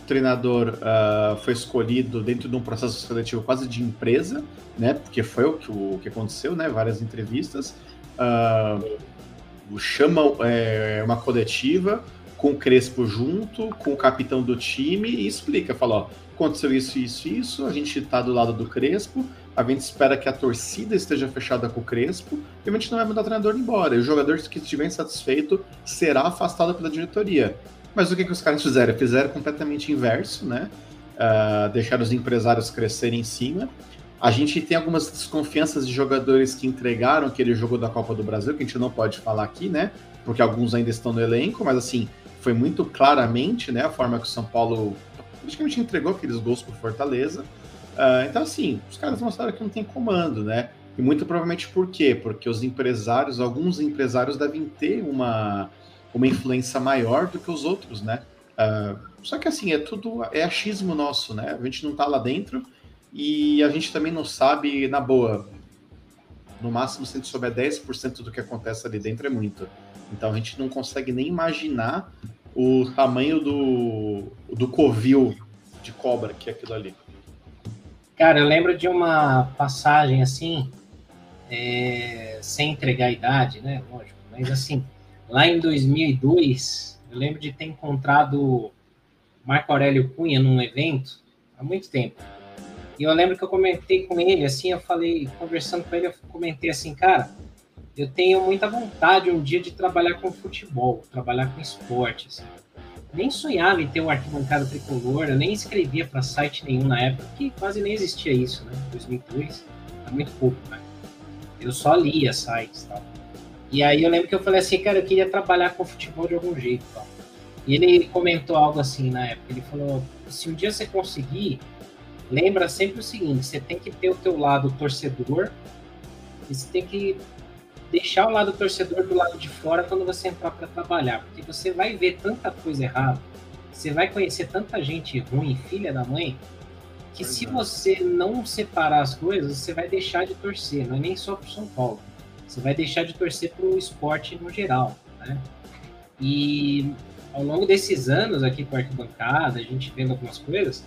treinador uh, foi escolhido dentro de um processo seletivo quase de empresa, né? Porque foi o que, o que aconteceu, né? Várias entrevistas. Uh, chama é, uma coletiva com o Crespo junto, com o capitão do time e explica, fala, ó, aconteceu isso, isso, isso, a gente tá do lado do Crespo, a gente espera que a torcida esteja fechada com o Crespo e a gente não vai mandar o treinador embora. E o jogador que estiver insatisfeito será afastado pela diretoria. Mas o que, que os caras fizeram? Fizeram completamente inverso, né? Uh, deixaram os empresários crescerem em cima. A gente tem algumas desconfianças de jogadores que entregaram aquele jogo da Copa do Brasil, que a gente não pode falar aqui, né? Porque alguns ainda estão no elenco, mas assim, foi muito claramente, né, a forma que o São Paulo praticamente entregou aqueles gols para Fortaleza. Uh, então, assim, os caras mostraram que não tem comando, né? E muito provavelmente por quê? Porque os empresários, alguns empresários devem ter uma, uma influência maior do que os outros, né? Uh, só que assim, é tudo, é achismo nosso, né? A gente não tá lá dentro e a gente também não sabe, na boa, no máximo se a gente souber 10% do que acontece ali dentro é muito. Então a gente não consegue nem imaginar o tamanho do, do covil de cobra que é aquilo ali. Cara, eu lembro de uma passagem assim, é, sem entregar a idade, né? Lógico, mas assim, lá em 2002, eu lembro de ter encontrado Marco Aurélio Cunha num evento há muito tempo. E eu lembro que eu comentei com ele, assim, eu falei, conversando com ele, eu comentei assim, cara, eu tenho muita vontade um dia de trabalhar com futebol, trabalhar com esporte, assim nem sonhava em ter um arquibancada tricolor, eu nem escrevia para site nenhum na época, que quase nem existia isso, né? 2002, é muito pouco, né? Eu só lia sites e tal. E aí eu lembro que eu falei assim, cara, eu queria trabalhar com futebol de algum jeito. E ele comentou algo assim na época, ele falou, se um dia você conseguir, lembra sempre o seguinte, você tem que ter o teu lado torcedor, e você tem que deixar o lado torcedor do lado de fora quando você entrar para trabalhar, porque você vai ver tanta coisa errada, você vai conhecer tanta gente ruim, filha da mãe, que se você não separar as coisas, você vai deixar de torcer, não é nem só para São Paulo, você vai deixar de torcer para o esporte no geral, né? E ao longo desses anos aqui com a arquibancada, a gente vendo algumas coisas,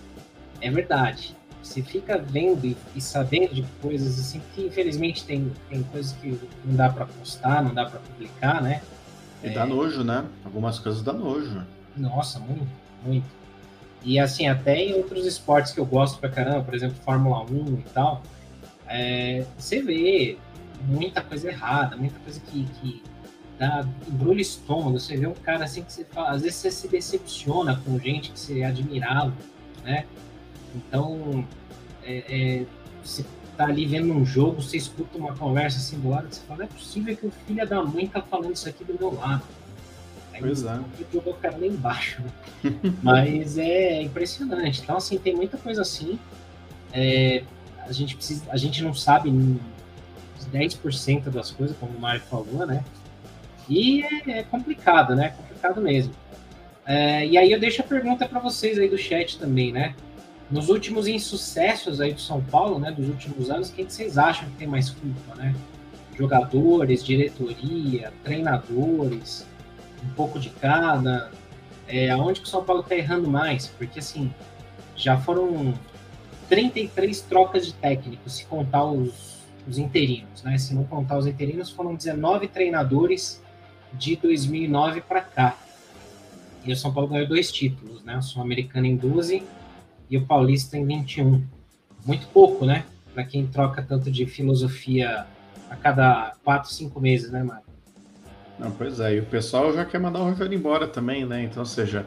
é verdade você fica vendo e, sabendo de coisas assim que infelizmente tem, tem coisas que não dá para postar, não dá para publicar, né? E é... dá nojo, né? Algumas coisas dá nojo. Nossa, muito, muito. E assim, até em outros esportes que eu gosto pra caramba, por exemplo, Fórmula 1 e tal, é, você vê muita coisa errada, muita coisa que, que dá embrulha estômago. Você vê um cara assim que você fala, às vezes você se decepciona com gente que você admirava, né? Então, é, é, você tá ali vendo um jogo, você escuta uma conversa assim do lado, você fala, não é possível que o filho da mãe tá falando isso aqui do meu lado. Aí pois é. jogou o cara lá embaixo. Né? Mas é impressionante. Então, assim, tem muita coisa assim. É, a, gente precisa, a gente não sabe 10% das coisas, como o Mário falou, né? E é, é complicado, né? É complicado mesmo. É, e aí eu deixo a pergunta para vocês aí do chat também, né? Nos últimos insucessos aí do São Paulo, né, dos últimos anos, quem que vocês acham que tem mais culpa, né? Jogadores, diretoria, treinadores, um pouco de cada. É, aonde que o São Paulo está errando mais? Porque, assim, já foram 33 trocas de técnicos, se contar os, os interinos, né? Se não contar os interinos, foram 19 treinadores de 2009 para cá. E o São Paulo ganhou dois títulos, né? O Sul-Americano em 12 e o Paulista em 21. Muito pouco, né? Para quem troca tanto de filosofia a cada 4, 5 meses, né, Mário? Não, pois é, e o pessoal já quer mandar o Rogério embora também, né? Então, ou seja,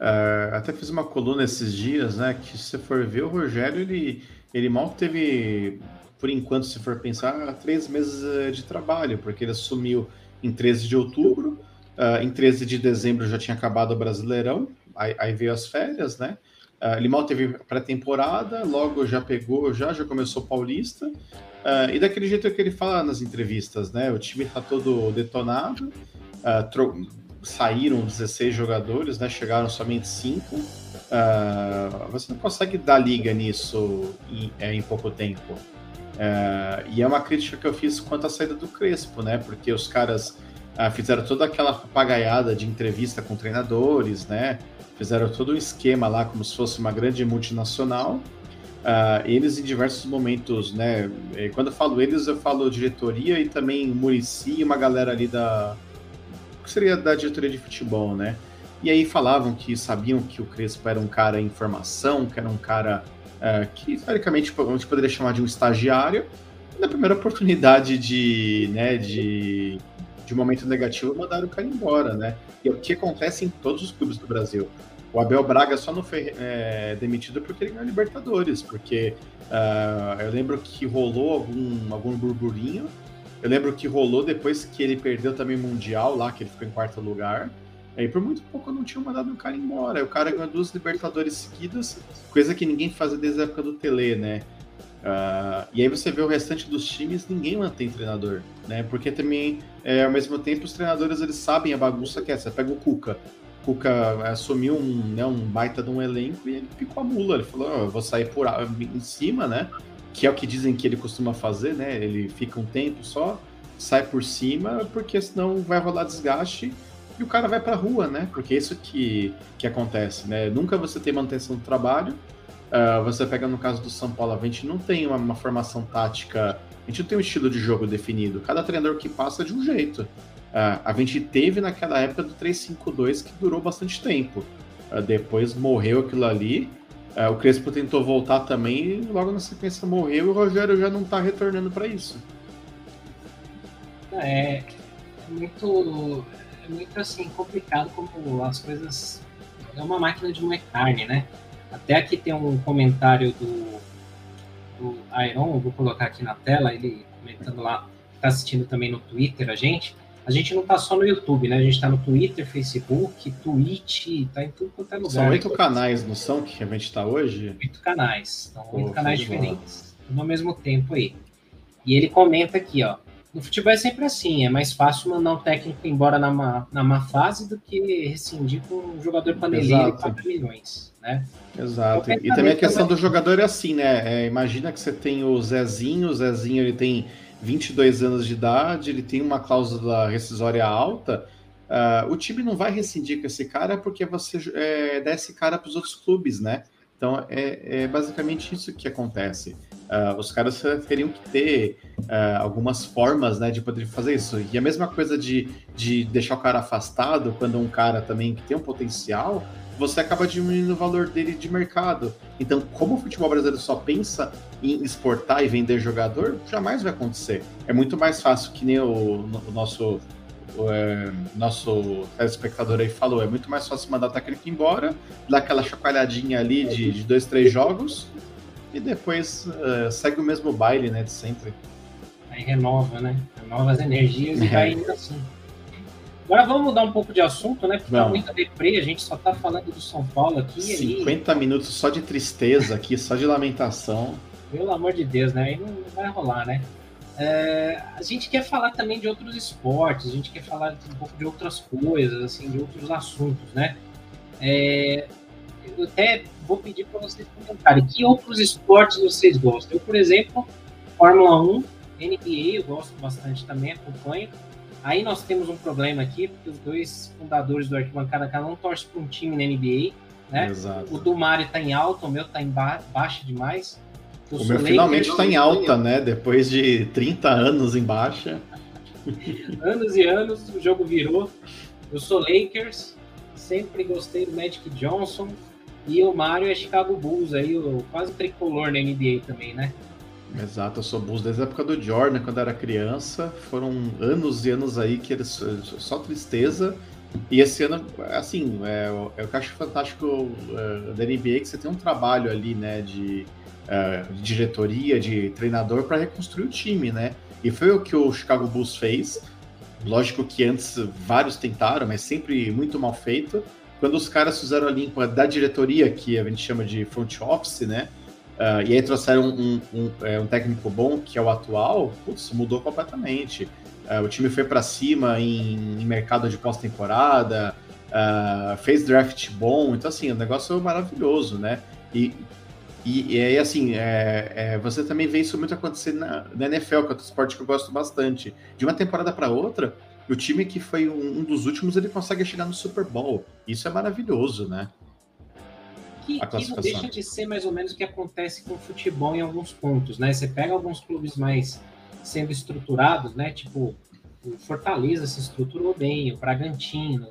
uh, até fiz uma coluna esses dias, né? Que se você for ver, o Rogério, ele, ele mal teve, por enquanto, se for pensar, três meses eh, de trabalho, porque ele assumiu em 13 de outubro, uh, em 13 de dezembro já tinha acabado o Brasileirão, aí, aí veio as férias, né? Uh, ele mal teve pré-temporada, logo já pegou, já já começou Paulista. Uh, e daquele jeito que ele fala nas entrevistas, né? O time tá todo detonado. Uh, saíram 16 jogadores, né? Chegaram somente 5. Uh, você não consegue dar liga nisso em, é, em pouco tempo. E é uma crítica que eu fiz quanto à saída do Crespo, né? Porque os caras fizeram toda aquela papagaiada de entrevista com treinadores, né? fizeram todo um esquema lá, como se fosse uma grande multinacional. Uh, eles em diversos momentos, né? Quando eu falo eles, eu falo diretoria e também Murici e uma galera ali da. que seria da diretoria de futebol, né? E aí falavam que sabiam que o Crespo era um cara em formação, que era um cara uh, que, teoricamente, a gente poderia chamar de um estagiário. Na primeira oportunidade de, né, de, de momento negativo, mandaram o cara embora, né? E é o que acontece em todos os clubes do Brasil. O Abel Braga só não foi é, demitido porque ele ganhou Libertadores, porque uh, eu lembro que rolou algum, algum burburinho. Eu lembro que rolou depois que ele perdeu também Mundial lá, que ele ficou em quarto lugar. Aí por muito pouco não tinha mandado o cara embora. O cara ganhou duas Libertadores seguidas, coisa que ninguém fazia desde a época do Tele, né? Uh, e aí você vê o restante dos times, ninguém mantém treinador, né? Porque também, é, ao mesmo tempo, os treinadores eles sabem a bagunça que é. Você pega o Cuca. O Cuca assumiu um, né, um baita de um elenco e ele picou a mula. Ele falou: oh, eu vou sair por em cima, né? Que é o que dizem que ele costuma fazer, né? Ele fica um tempo só, sai por cima, porque senão vai rolar desgaste e o cara vai pra rua, né? Porque é isso que, que acontece, né? Nunca você tem manutenção do trabalho Uh, você pega no caso do São Paulo, a gente não tem uma, uma, formação tática, a gente não tem um estilo de jogo definido. Cada treinador que passa é de um jeito. Uh, a gente teve naquela época do 3-5-2 que durou bastante tempo. Uh, depois morreu aquilo ali. o Crespo tentou voltar também e logo na sequência morreu e o Rogério já não está retornando para isso. É, é, muito, muito assim complicado como as coisas. É uma máquina de moer carne, né? Até aqui tem um comentário do, do Iron, vou colocar aqui na tela, ele comentando lá, está assistindo também no Twitter a gente. A gente não está só no YouTube, né? A gente está no Twitter, Facebook, Twitch, está em tudo quanto é lugar. São oito canais, não são, que a gente está hoje? Oito canais. São oito canais diferentes. Ao mesmo tempo aí. E ele comenta aqui, ó. No futebol é sempre assim, é mais fácil mandar um técnico embora na má, na má fase do que rescindir com um jogador paneleiro Exato. e 4 milhões, né? Exato. E também a questão do jogador é assim, né? É, imagina que você tem o Zezinho, o Zezinho ele tem 22 anos de idade, ele tem uma cláusula rescisória alta. Uh, o time não vai rescindir com esse cara porque você é, dá esse cara para os outros clubes, né? Então é, é, basicamente isso que acontece. Uh, os caras teriam que ter uh, algumas formas né, de poder fazer isso. E a mesma coisa de, de deixar o cara afastado, quando um cara também que tem um potencial, você acaba diminuindo o valor dele de mercado. Então, como o futebol brasileiro só pensa em exportar e vender jogador, jamais vai acontecer. É muito mais fácil, que nem o, o nosso é, nosso telespectador aí falou, é muito mais fácil mandar o técnico embora, dar aquela chacoalhadinha ali de, de dois, três jogos, e depois uh, segue o mesmo baile, né, de sempre. Aí renova, né? Renova as energias e vai indo assim. Agora vamos mudar um pouco de assunto, né? Porque tá muito deprê, a gente só tá falando do São Paulo aqui. 50 minutos só de tristeza aqui, só de lamentação. Pelo amor de Deus, né? Aí não vai rolar, né? É, a gente quer falar também de outros esportes, a gente quer falar um pouco de outras coisas, assim, de outros assuntos, né? É, eu até vou pedir para vocês comentarem que outros esportes vocês gostam. Eu, por exemplo, Fórmula 1, NBA, eu gosto bastante também, acompanho. Aí nós temos um problema aqui, porque os dois fundadores do Arquibancada Cá não torcem para um time na NBA, né? Exato. O do Mário está em alta, o meu está em ba baixa demais. Eu o meu finalmente está em alta, né? Depois de 30 anos em baixa. anos e anos, o jogo virou. Eu sou Lakers, sempre gostei do Magic Johnson. E o Mário é Chicago Bulls, aí, o, quase tricolor na NBA também, né? Exato, eu sou Bulls desde a época do Jordan, quando era criança. Foram anos e anos aí que eles só tristeza. E esse ano, assim, é, é o acho fantástico uh, da NBA que você tem um trabalho ali, né, de, uh, de diretoria, de treinador para reconstruir o time, né? E foi o que o Chicago Bulls fez. Lógico que antes vários tentaram, mas sempre muito mal feito. Quando os caras fizeram a limpa da diretoria, que a gente chama de front office, né? Uh, e aí trouxeram um, um, é, um, técnico bom, que é o atual, putz, mudou completamente. Uh, o time foi para cima em, em, mercado de pós-temporada, uh, fez draft bom, então assim, o negócio é maravilhoso, né? E, e, e aí, assim, é, é, você também vê isso muito acontecer na, na NFL, que é outro esporte que eu gosto bastante. De uma temporada para outra, o time que foi um, um dos últimos, ele consegue chegar no Super Bowl. Isso é maravilhoso, né? que, que não deixa de ser mais ou menos o que acontece com o futebol em alguns pontos, né? Você pega alguns clubes mais sendo estruturados, né? Tipo, o Fortaleza se estruturou bem, o Bragantino,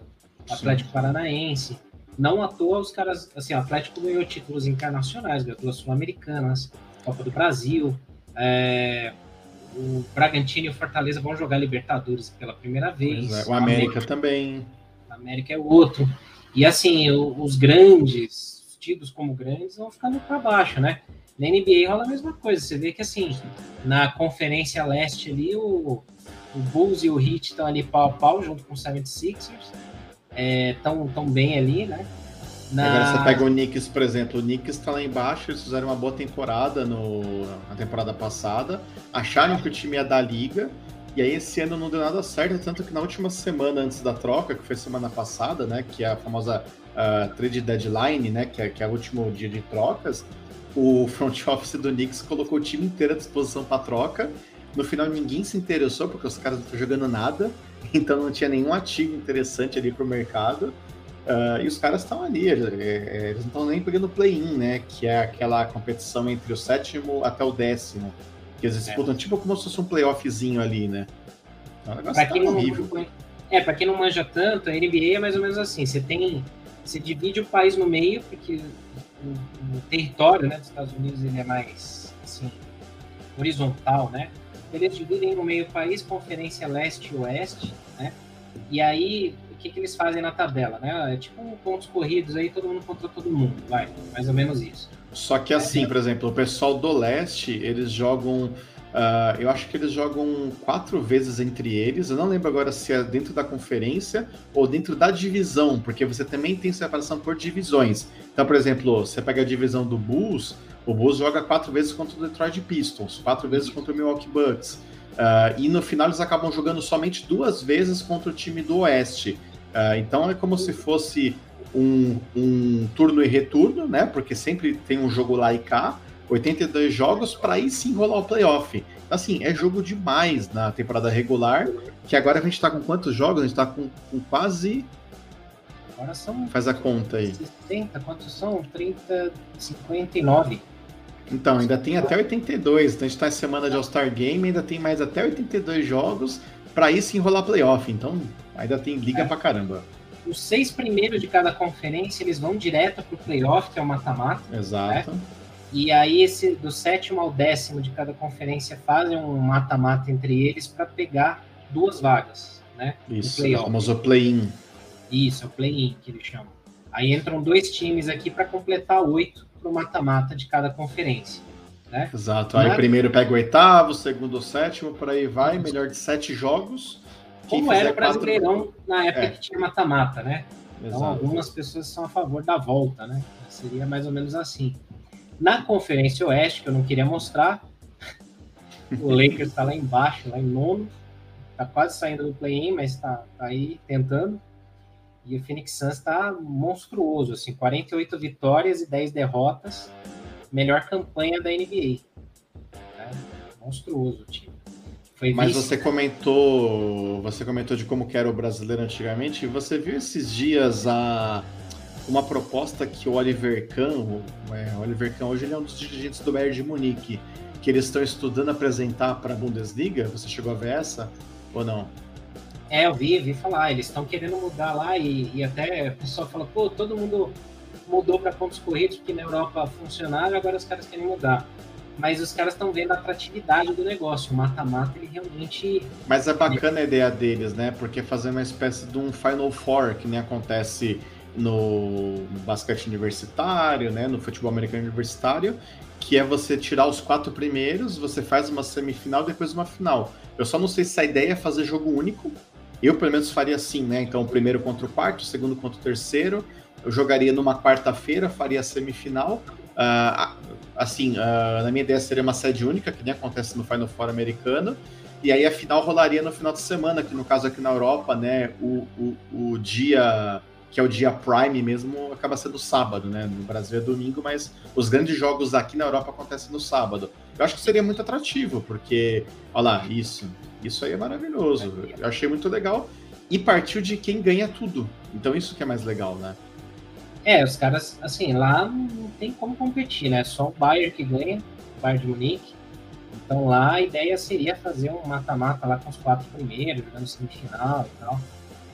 o Atlético Sim. Paranaense. Não à toa os caras, assim, o Atlético ganhou títulos internacionais, ganhou duas sul-americanas, Copa do Brasil. É, o Bragantino e o Fortaleza vão jogar Libertadores pela primeira vez. É, o América, América também. O América é o outro. E assim, os grandes tidos como grandes vão ficando para baixo, né? Na NBA rola a mesma coisa. Você vê que assim, na Conferência Leste ali, o, o Bulls e o Heat estão ali pau a pau junto com o 76ers. É, tão, tão bem ali, né? Na... Agora você pega o Knicks, por exemplo, o Knicks está lá embaixo, eles fizeram uma boa temporada no, na temporada passada, acharam que o time ia dar liga, e aí esse ano não deu nada certo, tanto que na última semana antes da troca, que foi semana passada, né, que é a famosa uh, trade deadline, né, que é, que é o último dia de trocas, o front office do Knicks colocou o time inteiro à disposição para troca. No final ninguém se interessou porque os caras não estão jogando nada, então não tinha nenhum ativo interessante ali para o mercado. Uh, e os caras estão ali, eles, eles não estão nem pegando play-in, né? Que é aquela competição entre o sétimo até o décimo. Que eles é. disputam é. tipo como se fosse um playoffzinho ali, né? Então, é um pra tá horrível. Não, é, para quem não manja tanto, a NBA é mais ou menos assim. Você tem. Você divide o país no meio, porque o, o território né, dos Estados Unidos ele é mais assim, horizontal, né? Eles dividem no meio o país, conferência leste e oeste, né? E aí que, que eles fazem na tabela, né? É tipo pontos corridos aí, todo mundo contra todo mundo, vai, mais ou menos isso. Só que assim, é, por exemplo, o pessoal do leste, eles jogam. Uh, eu acho que eles jogam quatro vezes entre eles. Eu não lembro agora se é dentro da conferência ou dentro da divisão, porque você também tem separação por divisões. Então, por exemplo, você pega a divisão do Bulls, o Bulls joga quatro vezes contra o Detroit Pistons, quatro vezes contra o Milwaukee Bucks. Uh, e no final eles acabam jogando somente duas vezes contra o time do Oeste. Uh, então é como se fosse um, um turno e retorno, né? Porque sempre tem um jogo lá e cá, 82 jogos para aí sim rolar o playoff. Então, assim, é jogo demais na temporada regular, que agora a gente está com quantos jogos? A gente está com, com, quase. Agora são. Faz a conta aí. 60, quantos são? 30, 59. Então, ainda tem até 82. Então a gente está em semana de All-Star Game, ainda tem mais até 82 jogos para isso enrolar playoff. Então, ainda tem liga é. pra caramba. Os seis primeiros de cada conferência, eles vão direto pro playoff, que é o mata-mata. Exato. Né? E aí, esse do sétimo ao décimo de cada conferência fazem um mata-mata entre eles para pegar duas vagas, né? Isso, o famoso play-in. Isso, é o play-in que eles chamam. Aí entram dois times aqui para completar oito pro mata-mata de cada conferência. Né? Exato. Aí primeiro pega o oitavo, segundo o sétimo, por aí vai, melhor de sete jogos. Como era o Brasileirão quatro... na época é. que tinha mata-mata, né? Então, Exato. Então algumas pessoas são a favor da volta, né? Seria mais ou menos assim. Na Conferência Oeste, que eu não queria mostrar, o Lakers está lá embaixo, lá em nono, está quase saindo do play-in, mas está tá aí tentando. E o Phoenix Suns está monstruoso, assim, 48 vitórias e 10 derrotas melhor campanha da NBA. Né? Monstruoso o time. Foi Mas visto. você comentou, você comentou de como era o brasileiro antigamente. Você viu esses dias a uma proposta que o Oliver Kahn, o, é, o Oliver Kahn hoje ele é um dos dirigentes do Bayern de Munique, que eles estão estudando apresentar para a Bundesliga. Você chegou a ver essa ou não? É, eu vi, vi falar. Eles estão querendo mudar lá e, e até o pessoal fala, pô, todo mundo mudou para pontos corridos, porque na Europa funcionava, agora os caras querem mudar. Mas os caras estão vendo a atratividade do negócio. O mata-mata, ele realmente. Mas é bacana a ideia deles, né? Porque fazer uma espécie de um Final Four, que nem acontece no basquete universitário, né? No futebol americano universitário, que é você tirar os quatro primeiros, você faz uma semifinal depois uma final. Eu só não sei se a ideia é fazer jogo único. Eu, pelo menos, faria assim, né? Então, o primeiro contra o quarto, o segundo contra o terceiro, eu jogaria numa quarta-feira, faria a semifinal. Uh, assim, uh, na minha ideia seria uma sede única, que nem acontece no Final Four americano. E aí a final rolaria no final de semana, que no caso aqui na Europa, né, o, o, o dia que é o dia prime mesmo, acaba sendo sábado, né? No Brasil é domingo, mas os grandes jogos aqui na Europa acontecem no sábado. Eu acho que seria muito atrativo, porque, olha lá, isso, isso aí é maravilhoso. Eu achei muito legal. E partiu de quem ganha tudo. Então isso que é mais legal, né? É, os caras, assim, lá não tem como competir, né? Só o Bayern que ganha, o Bayern de Munique. Então lá a ideia seria fazer um mata-mata lá com os quatro primeiros, jogando semifinal e tal.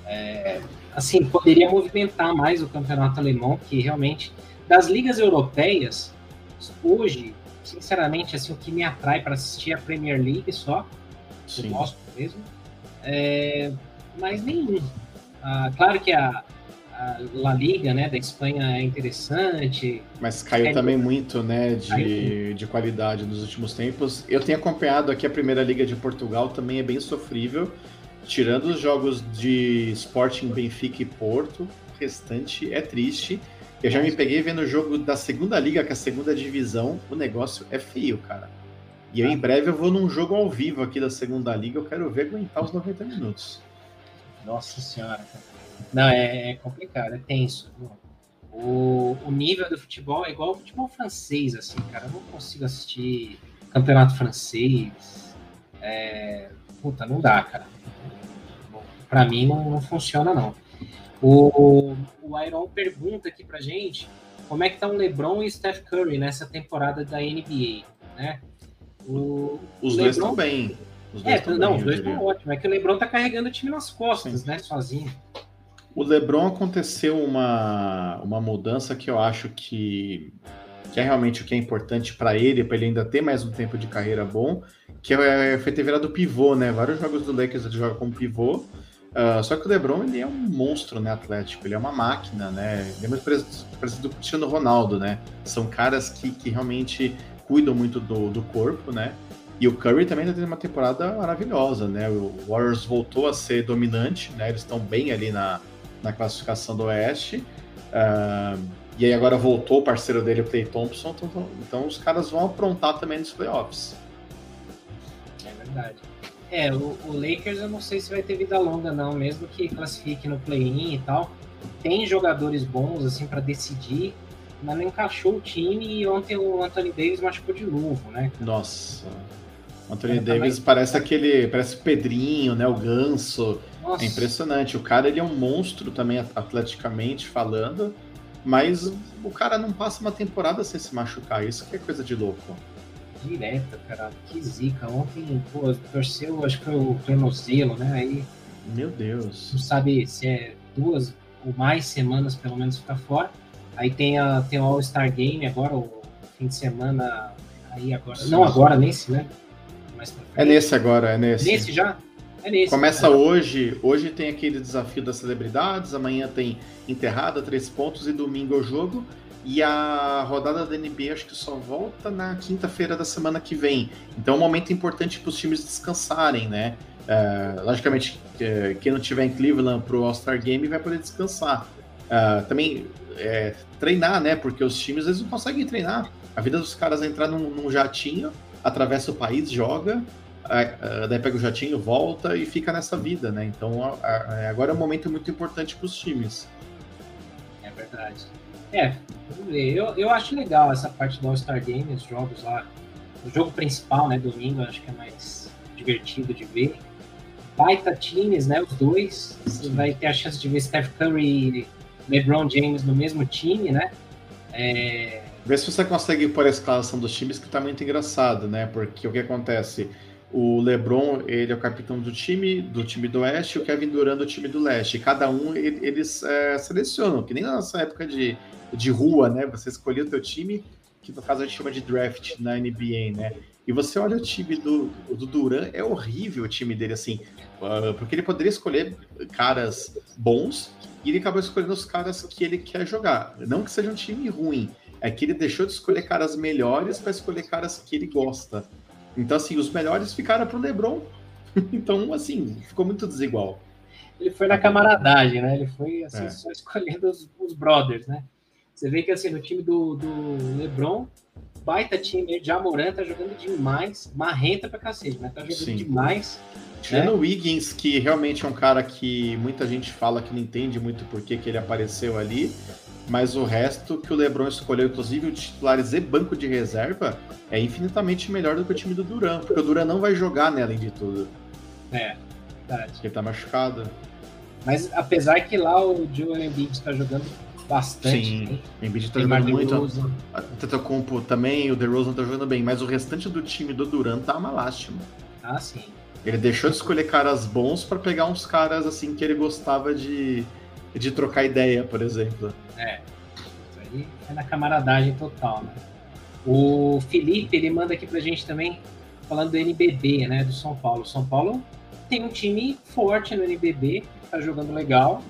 É, assim, poderia movimentar mais o campeonato alemão, que realmente, das ligas europeias, hoje, sinceramente, assim, o que me atrai para assistir é a Premier League só, Sim. gosto mesmo, é, mas nenhum. Ah, claro que a, a La Liga, né, da Espanha é interessante. Mas caiu é, também muito, né, de, de qualidade nos últimos tempos. Eu tenho acompanhado aqui a Primeira Liga de Portugal, também é bem sofrível. tirando os jogos de Sporting, Benfica e Porto, o restante é triste. Eu já me peguei vendo o jogo da segunda liga, que é a segunda divisão, o negócio é feio, cara. E eu, em breve eu vou num jogo ao vivo aqui da segunda liga, eu quero ver aguentar os 90 minutos. Nossa senhora. Não, é, é complicado, é tenso. O, o nível do futebol é igual ao futebol francês, assim, cara. Eu não consigo assistir campeonato francês. É, puta, não dá, cara. Para mim não, não funciona, não. O, o Iron pergunta aqui pra gente como é que tá o LeBron e o Steph Curry nessa temporada da NBA, né? O, os dois estão bem. Os é, não, bem, os dois estão ótimos. É que o LeBron tá carregando o time nas costas, Sim. né? Sozinho. O LeBron aconteceu uma, uma mudança que eu acho que, que é realmente o que é importante para ele, para ele ainda ter mais um tempo de carreira bom, que é, foi ter virado pivô, né? Vários jogos do Lakers ele joga como pivô. Uh, só que o LeBron ele é um monstro, né, atlético, ele é uma máquina, né? Ele é muito parecido com o Cristiano Ronaldo, né? São caras que, que realmente cuidam muito do, do corpo, né? E o Curry também está tendo uma temporada maravilhosa, né? O Warriors voltou a ser dominante, né? Eles estão bem ali na, na classificação do Oeste. Uh, e aí agora voltou o parceiro dele, o Clay Thompson. Então, então os caras vão aprontar também nos playoffs. É verdade. É, o, o, Lakers eu não sei se vai ter vida longa, não, mesmo que classifique no play-in e tal. Tem jogadores bons, assim, para decidir, mas não encaixou o time e ontem o Anthony Davis machucou de novo, né? Nossa. Anthony é, Davis também... parece aquele. Parece o Pedrinho, né? O Ganso. Nossa. É impressionante. O cara ele é um monstro também, atleticamente falando, mas o cara não passa uma temporada sem se machucar. Isso que é coisa de louco direta, cara. Que zica. Ontem, pô, torceu, acho que foi o tornozelo, né? Aí. Meu Deus. Não sabe se é duas ou mais semanas, pelo menos, ficar fora. Aí tem, a, tem o All-Star Game agora, o fim de semana. Aí agora. Sim, não agora, nesse, né? É nesse agora, é nesse. Nesse já? É nesse. Começa hoje. Hoje tem aquele desafio das celebridades, amanhã tem enterrada, três pontos e domingo é o jogo. E a rodada da NBA acho que só volta na quinta-feira da semana que vem. Então é um momento importante para os times descansarem, né? Uh, logicamente, uh, quem não tiver em Cleveland para o All-Star Game vai poder descansar. Uh, também é, treinar, né? Porque os times eles não conseguem treinar. A vida dos caras é entrar num, num jatinho, atravessa o país, joga, daí pega o jatinho, volta e fica nessa vida, né? Então agora é um momento muito importante para os times. É verdade. É, vamos ver. Eu, eu acho legal essa parte do All-Star Game, os jogos lá. O jogo principal, né, domingo, acho que é mais divertido de ver. Baita times, né, os dois. Você vai ter a chance de ver Steph Curry LeBron James no mesmo time, né? É... Vê se você consegue pôr a escalação dos times, que tá muito engraçado, né? Porque o que acontece? O LeBron, ele é o capitão do time, do time do Oeste, o Kevin Durant do time do Leste. Cada um, eles é, selecionam, que nem na nossa época de de rua, né? Você escolheu o teu time, que no caso a gente chama de draft na NBA, né? E você olha o time do, do Duran, é horrível o time dele, assim, uh, porque ele poderia escolher caras bons e ele acabou escolhendo os caras que ele quer jogar. Não que seja um time ruim, é que ele deixou de escolher caras melhores para escolher caras que ele gosta. Então, assim, os melhores ficaram pro LeBron. então, assim, ficou muito desigual. Ele foi na camaradagem, né? Ele foi, assim, é. só escolhendo os, os brothers, né? Você vê que assim, no time do, do LeBron, baita time, Jamoran tá jogando demais, marrenta pra cacete, mas tá jogando Sim. demais. Tirando né? o Wiggins, que realmente é um cara que muita gente fala que não entende muito por que, que ele apareceu ali, mas o resto que o LeBron escolheu, inclusive o titulares e banco de reserva, é infinitamente melhor do que o time do Duran, porque o Duran não vai jogar, né, além de tudo. É, verdade. Porque ele tá machucado. Mas apesar que lá o Joel Embiid está jogando bastante. Sim, o Embiid tá jogando muito. O Tetocumpo também, o DeRozan tá jogando bem, mas o restante do time do Durant tá uma lástima. Ah, sim. Ele deixou de escolher caras bons para pegar uns caras assim que ele gostava de, de trocar ideia, por exemplo. É. Isso aí é na camaradagem total, né? O Felipe, ele manda aqui pra gente também, falando do NBB, né, do São Paulo. São Paulo tem um time forte no NBB, tá jogando legal.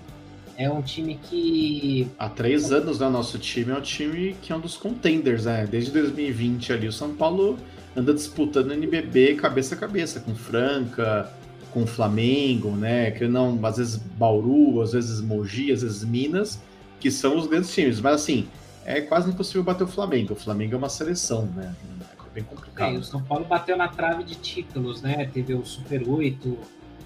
É um time que. Há três anos, né? Nosso time é um time que é um dos contenders, né? Desde 2020 ali, o São Paulo anda disputando NBB cabeça a cabeça, com Franca, com Flamengo, né? Que não, às vezes Bauru, às vezes Mogi, às vezes Minas, que são os grandes times. Mas assim, é quase impossível bater o Flamengo. O Flamengo é uma seleção, né? É bem complicado. É, o São Paulo bateu na trave de títulos, né? Teve o Super 8,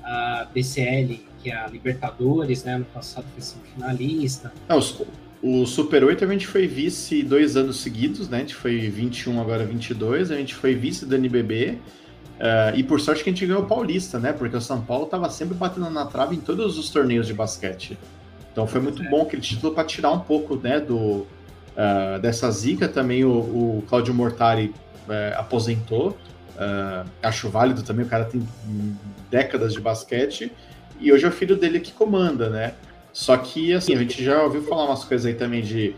a BCL, que é a Libertadores, né? No passado foi semifinalista. Não, os, o Super 8 a gente foi vice dois anos seguidos, né? A gente foi 21, agora 22. A gente foi vice do NBB. Uh, e por sorte que a gente ganhou o Paulista, né? Porque o São Paulo estava sempre batendo na trave em todos os torneios de basquete. Então foi muito é. bom aquele título para tirar um pouco né, do, uh, dessa zica. Também o, o Claudio Mortari uh, aposentou. acho válido também, o cara tem décadas de basquete. E hoje é o filho dele que comanda, né? Só que, assim, a gente já ouviu falar umas coisas aí também de.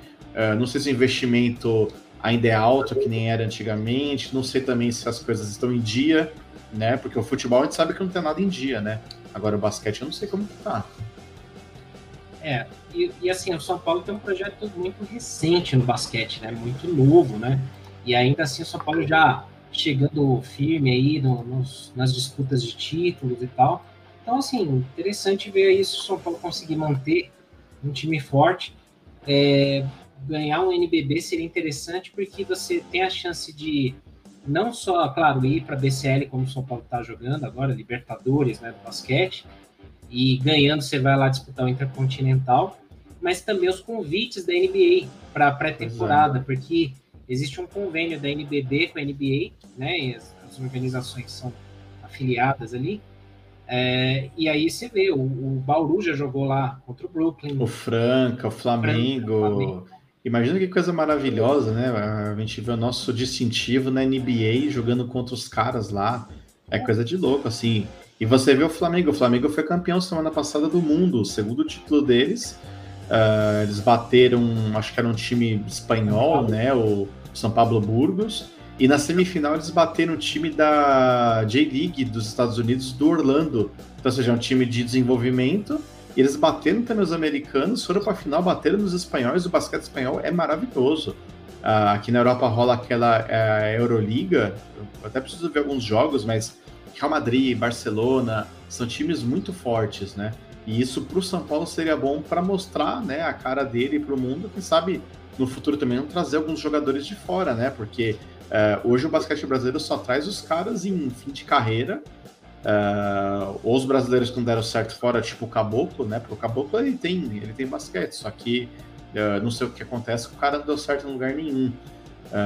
não sei se o investimento ainda é alto, que nem era antigamente. Não sei também se as coisas estão em dia, né? Porque o futebol a gente sabe que não tem nada em dia, né? Agora o basquete eu não sei como que tá. É, e, e, assim, o São Paulo tem um projeto muito recente no basquete, né? Muito novo, né? E ainda assim o São Paulo já chegando firme aí no, nos, nas disputas de títulos e tal. Então, assim, interessante ver isso, o São Paulo conseguir manter um time forte. É, ganhar um NBB seria interessante porque você tem a chance de não só, claro, ir para a BCL como o São Paulo está jogando agora, Libertadores, né, do basquete, e ganhando você vai lá disputar o Intercontinental, mas também os convites da NBA para a pré-temporada, porque existe um convênio da NBB com a NBA, né, e as, as organizações são afiliadas ali, é, e aí você vê, o, o, Bauru já jogou lá contra o Brooklyn. O Franca, o Flamengo. Franca, o Flamengo. Imagina que coisa maravilhosa, né? A gente vê o nosso distintivo na NBA jogando contra os caras lá. É coisa de louco, assim. E você vê o Flamengo. O Flamengo foi campeão semana passada do mundo, o segundo título deles. Uh, eles bateram, acho que era um time espanhol, né? O São Pablo Burgos. E na semifinal eles bateram o time da J-League dos Estados Unidos, do Orlando. Então, ou seja, é um time de desenvolvimento e eles bateram também os americanos, foram para a final, bateram nos espanhóis. O basquete espanhol é maravilhoso. Uh, aqui na Europa rola aquela uh, Euroliga. Eu até preciso ver alguns jogos, mas Real Madrid, Barcelona são times muito fortes, né? E isso para o São Paulo seria bom para mostrar, né, a cara dele para o mundo. Quem sabe no futuro também trazer alguns jogadores de fora, né? Porque uh, hoje o basquete brasileiro só traz os caras em fim de carreira Uh, os brasileiros que não deram certo fora, tipo o Caboclo, né? Porque o Caboclo ele tem, ele tem basquete, só que uh, não sei o que acontece, o cara não deu certo em lugar nenhum.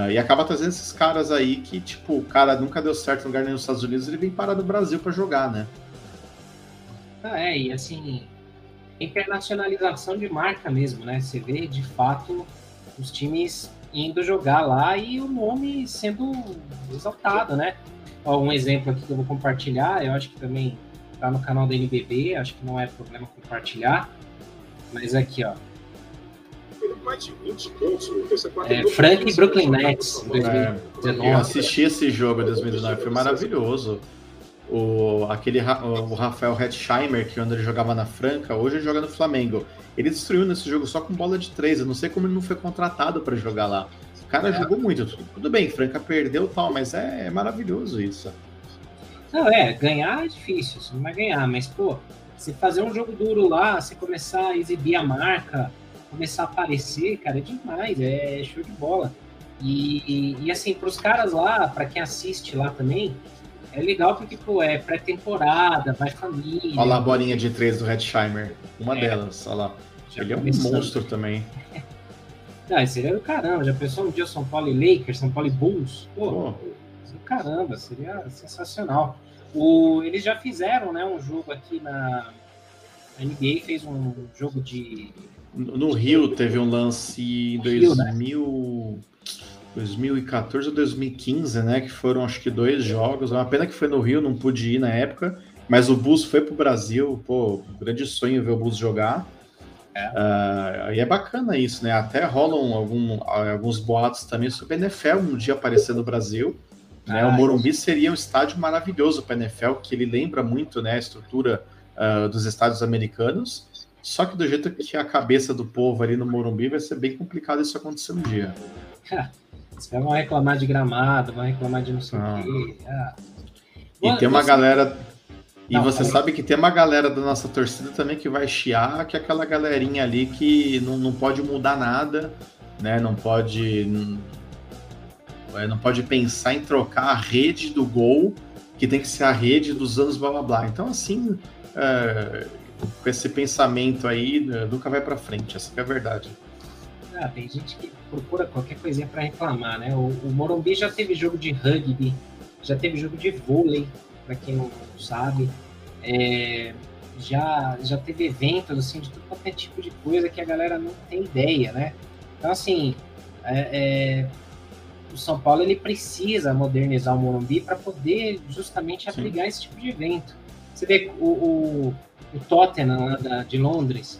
E acaba trazendo esses caras aí que, tipo, o cara nunca deu certo em lugar nenhum nos Estados Unidos, ele vem parar no Brasil para jogar, né? Ah, é, e assim, internacionalização de marca mesmo, né? Você vê de fato os times indo jogar lá e o nome sendo exaltado, né? Ó, um exemplo aqui que eu vou compartilhar, eu acho que também tá no canal da NBB, acho que não é problema compartilhar, mas aqui, ó. É, Frank e Brooklyn Nets, 2019. É, eu assisti esse jogo em 2019, foi maravilhoso. O, aquele, o Rafael Hetzheimer, que quando ele jogava na Franca, hoje ele joga no Flamengo. Ele destruiu nesse jogo só com bola de três. Eu não sei como ele não foi contratado para jogar lá. O cara é. jogou muito. Tudo bem, Franca perdeu tal, mas é, é, maravilhoso isso. Não, é, ganhar é difícil, você não vai ganhar, mas, pô, você fazer um jogo duro lá, você começar a exibir a marca, começar a aparecer, cara, é demais, é show de bola. E, e, e assim, para os caras lá, para quem assiste lá também, é legal porque, pô, é pré-temporada, vai família. Olha lá a bolinha de três do Redsheimer, uma é. delas, olha lá. Já Ele é um monstro também. Ah, seria do caramba. Já pensou um dia São Paulo e Lakers, São Paulo e Bulls? Pô, oh. do caramba, seria sensacional. O, eles já fizeram né, um jogo aqui na. A NBA fez um jogo de. No Rio teve um lance em 2000, né? 2014 ou 2015, né? Que foram acho que dois jogos. É uma pena que foi no Rio, não pude ir na época. Mas o Bulls foi pro Brasil, pô, grande sonho ver o Bulls jogar. Uh, e é bacana isso, né? Até rolam algum, alguns boatos também sobre a NFL um dia aparecer no Brasil. Né? Ah, o Morumbi seria um estádio maravilhoso para a NFL, que ele lembra muito né, a estrutura uh, dos estádios americanos. Só que do jeito que a cabeça do povo ali no Morumbi vai ser bem complicado isso acontecer um dia. Vocês vão reclamar de gramado, vão reclamar de não sei o ah. quê. Ah. E tem uma galera E não, você sabe que tem uma galera da nossa torcida também que vai chiar, que é aquela galerinha ali que não, não pode mudar nada, né? Não pode. Não, é, não pode pensar em trocar a rede do gol, que tem que ser a rede dos anos blá blá blá. Então, assim, é, com esse pensamento aí, né, nunca vai para frente, essa é a verdade. Ah, tem gente que procura qualquer coisinha para reclamar, né? O, o Morumbi já teve jogo de rugby, já teve jogo de vôlei, para quem não sabe. É, já, já teve eventos assim, de todo qualquer tipo de coisa que a galera não tem ideia, né? Então, assim, é, é, o São Paulo ele precisa modernizar o Morumbi para poder justamente abrigar Sim. esse tipo de evento. Você vê o, o, o Tottenham lá da, de Londres,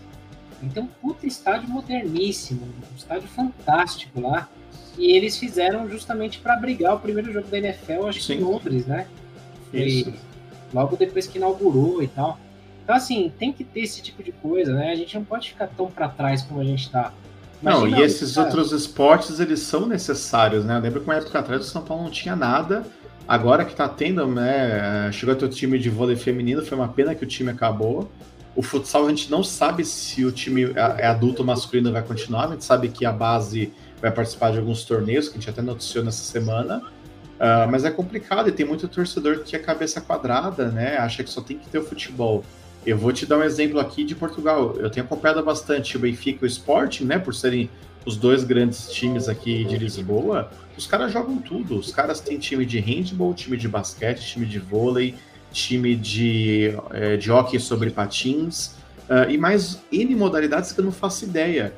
então puta estádio moderníssimo, um estádio fantástico lá. E eles fizeram justamente para abrigar o primeiro jogo da NFL, acho que em Londres, né? Foi logo depois que inaugurou e tal. Então, assim, tem que ter esse tipo de coisa, né? A gente não pode ficar tão para trás como a gente está. Não, e esses outros esportes, eles são necessários, né? Eu lembro que uma época atrás o São Paulo não tinha nada. Agora que tá tendo, né? Chegou a ter o time de vôlei feminino, foi uma pena que o time acabou. O futsal a gente não sabe se o time é, adulto masculino vai continuar. A gente sabe que a base vai participar de alguns torneios, que a gente até noticiou nessa semana. Uh, mas é complicado e tem muito torcedor que é cabeça quadrada, né? Acha que só tem que ter o futebol. Eu vou te dar um exemplo aqui de Portugal. Eu tenho acompanhado bastante o Benfica e o Sporting, né? Por serem os dois grandes times aqui de Lisboa. Os caras jogam tudo. Os caras têm time de handball, time de basquete, time de vôlei, time de, é, de hockey sobre patins uh, e mais N modalidades que eu não faço ideia.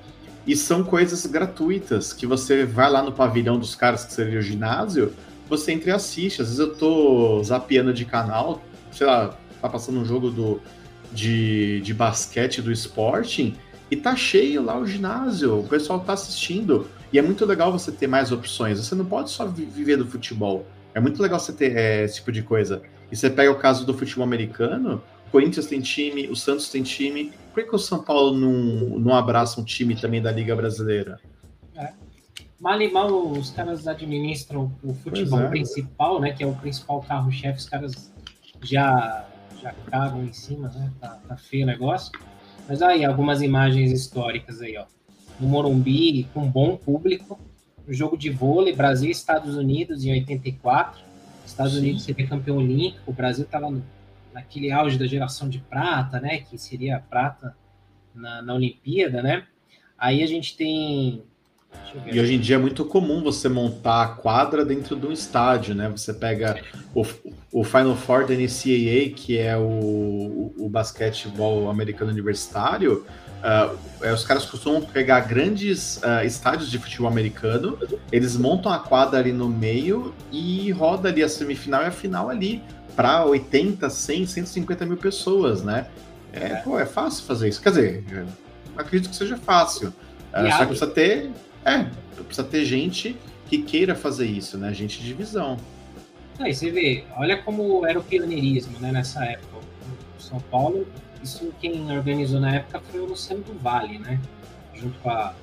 E são coisas gratuitas que você vai lá no pavilhão dos caras que seria o ginásio, você entra e assiste. Às vezes eu tô zapeando de canal, sei lá, tá passando um jogo do, de, de basquete do Sporting e tá cheio lá o ginásio, o pessoal tá assistindo. E é muito legal você ter mais opções. Você não pode só viver do futebol. É muito legal você ter é, esse tipo de coisa. E você pega o caso do futebol americano, o Corinthians tem time, o Santos tem time. Por que, que o São Paulo não, não abraça um time também da Liga Brasileira? É. Mal e mal os caras administram o futebol é. principal, né? Que é o principal carro-chefe, os caras já, já cagam em cima, né? Tá, tá feio o negócio. Mas aí, algumas imagens históricas aí, ó. No Morumbi, com bom público. O jogo de vôlei, Brasil e Estados Unidos em 84 Estados Sim. Unidos seria campeão olímpico, o Brasil estava naquele auge da geração de prata, né? Que seria prata na, na Olimpíada, né? Aí a gente tem. E hoje em dia é muito comum você montar a quadra dentro de um estádio, né? Você pega o, o Final Four da NCAA, que é o, o, o basquetebol americano universitário, Uh, os caras costumam pegar grandes uh, estádios de futebol americano, eles montam a quadra ali no meio e roda ali a semifinal e a final ali para 80, 100, 150 mil pessoas, né? É, é, Pô, é fácil fazer isso. Quer dizer, acredito que seja fácil. Uh, só que precisa ter, é, precisa ter gente que queira fazer isso, né? Gente de visão. Aí você vê, olha como era o pioneirismo, né, nessa época. São Paulo isso quem organizou na época foi o Luciano do Vale, né? Junto com a,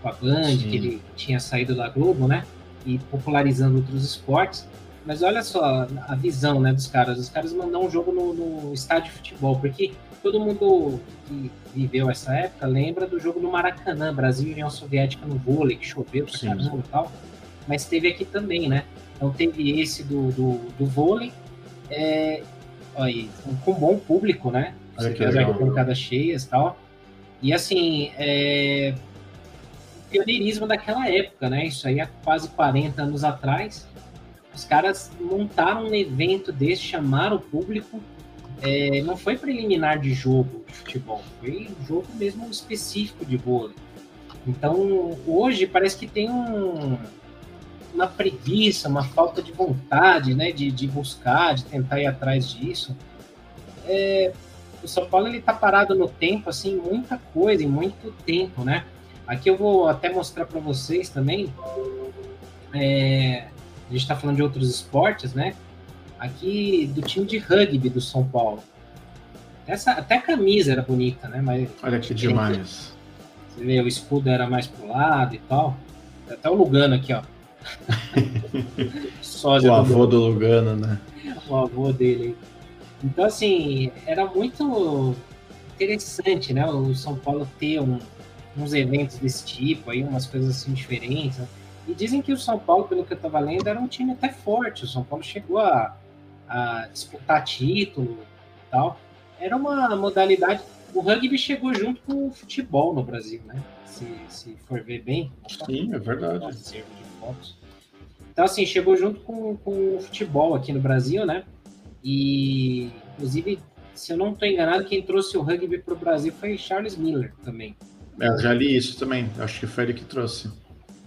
com a Band, Sim. que ele tinha saído da Globo, né? E popularizando outros esportes. Mas olha só a visão né, dos caras. Os caras mandam um jogo no, no estádio de futebol, porque todo mundo que viveu essa época lembra do jogo no Maracanã, Brasil e União Soviética no vôlei, que choveu pra Sim. caramba e tal. Mas teve aqui também, né? Então teve esse do, do, do vôlei, é, aí, com bom público, né? Olha que legal. arquibancadas cheias e tal. E assim, é... o pioneirismo daquela época, né? Isso aí há quase 40 anos atrás. Os caras montaram um evento desse, chamaram o público. É... não foi preliminar de jogo de futebol, foi um jogo mesmo específico de vôlei. Então, hoje parece que tem um, uma preguiça, uma falta de vontade, né, de, de buscar, de tentar ir atrás disso. É, o São Paulo ele tá parado no tempo, assim, muita coisa, em muito tempo, né? Aqui eu vou até mostrar para vocês também. É, a gente está falando de outros esportes, né? Aqui do time de rugby do São Paulo. Essa, até a camisa era bonita, né? Mas, Olha que demais. Você vê, o escudo era mais pro lado e tal. Até o Lugano aqui, ó. o avô do Lugano, né? O avô dele aí. Então, assim, era muito interessante, né? O São Paulo ter um, uns eventos desse tipo, aí umas coisas assim diferentes. Né? E dizem que o São Paulo, pelo que eu estava lendo, era um time até forte. O São Paulo chegou a, a disputar título e tal. Era uma modalidade. O rugby chegou junto com o futebol no Brasil, né? Se, se for ver bem. Sim, é verdade. Então, assim, chegou junto com, com o futebol aqui no Brasil, né? E, inclusive, se eu não estou enganado, quem trouxe o rugby para o Brasil foi Charles Miller também. É, já li isso também. Acho que foi ele que trouxe.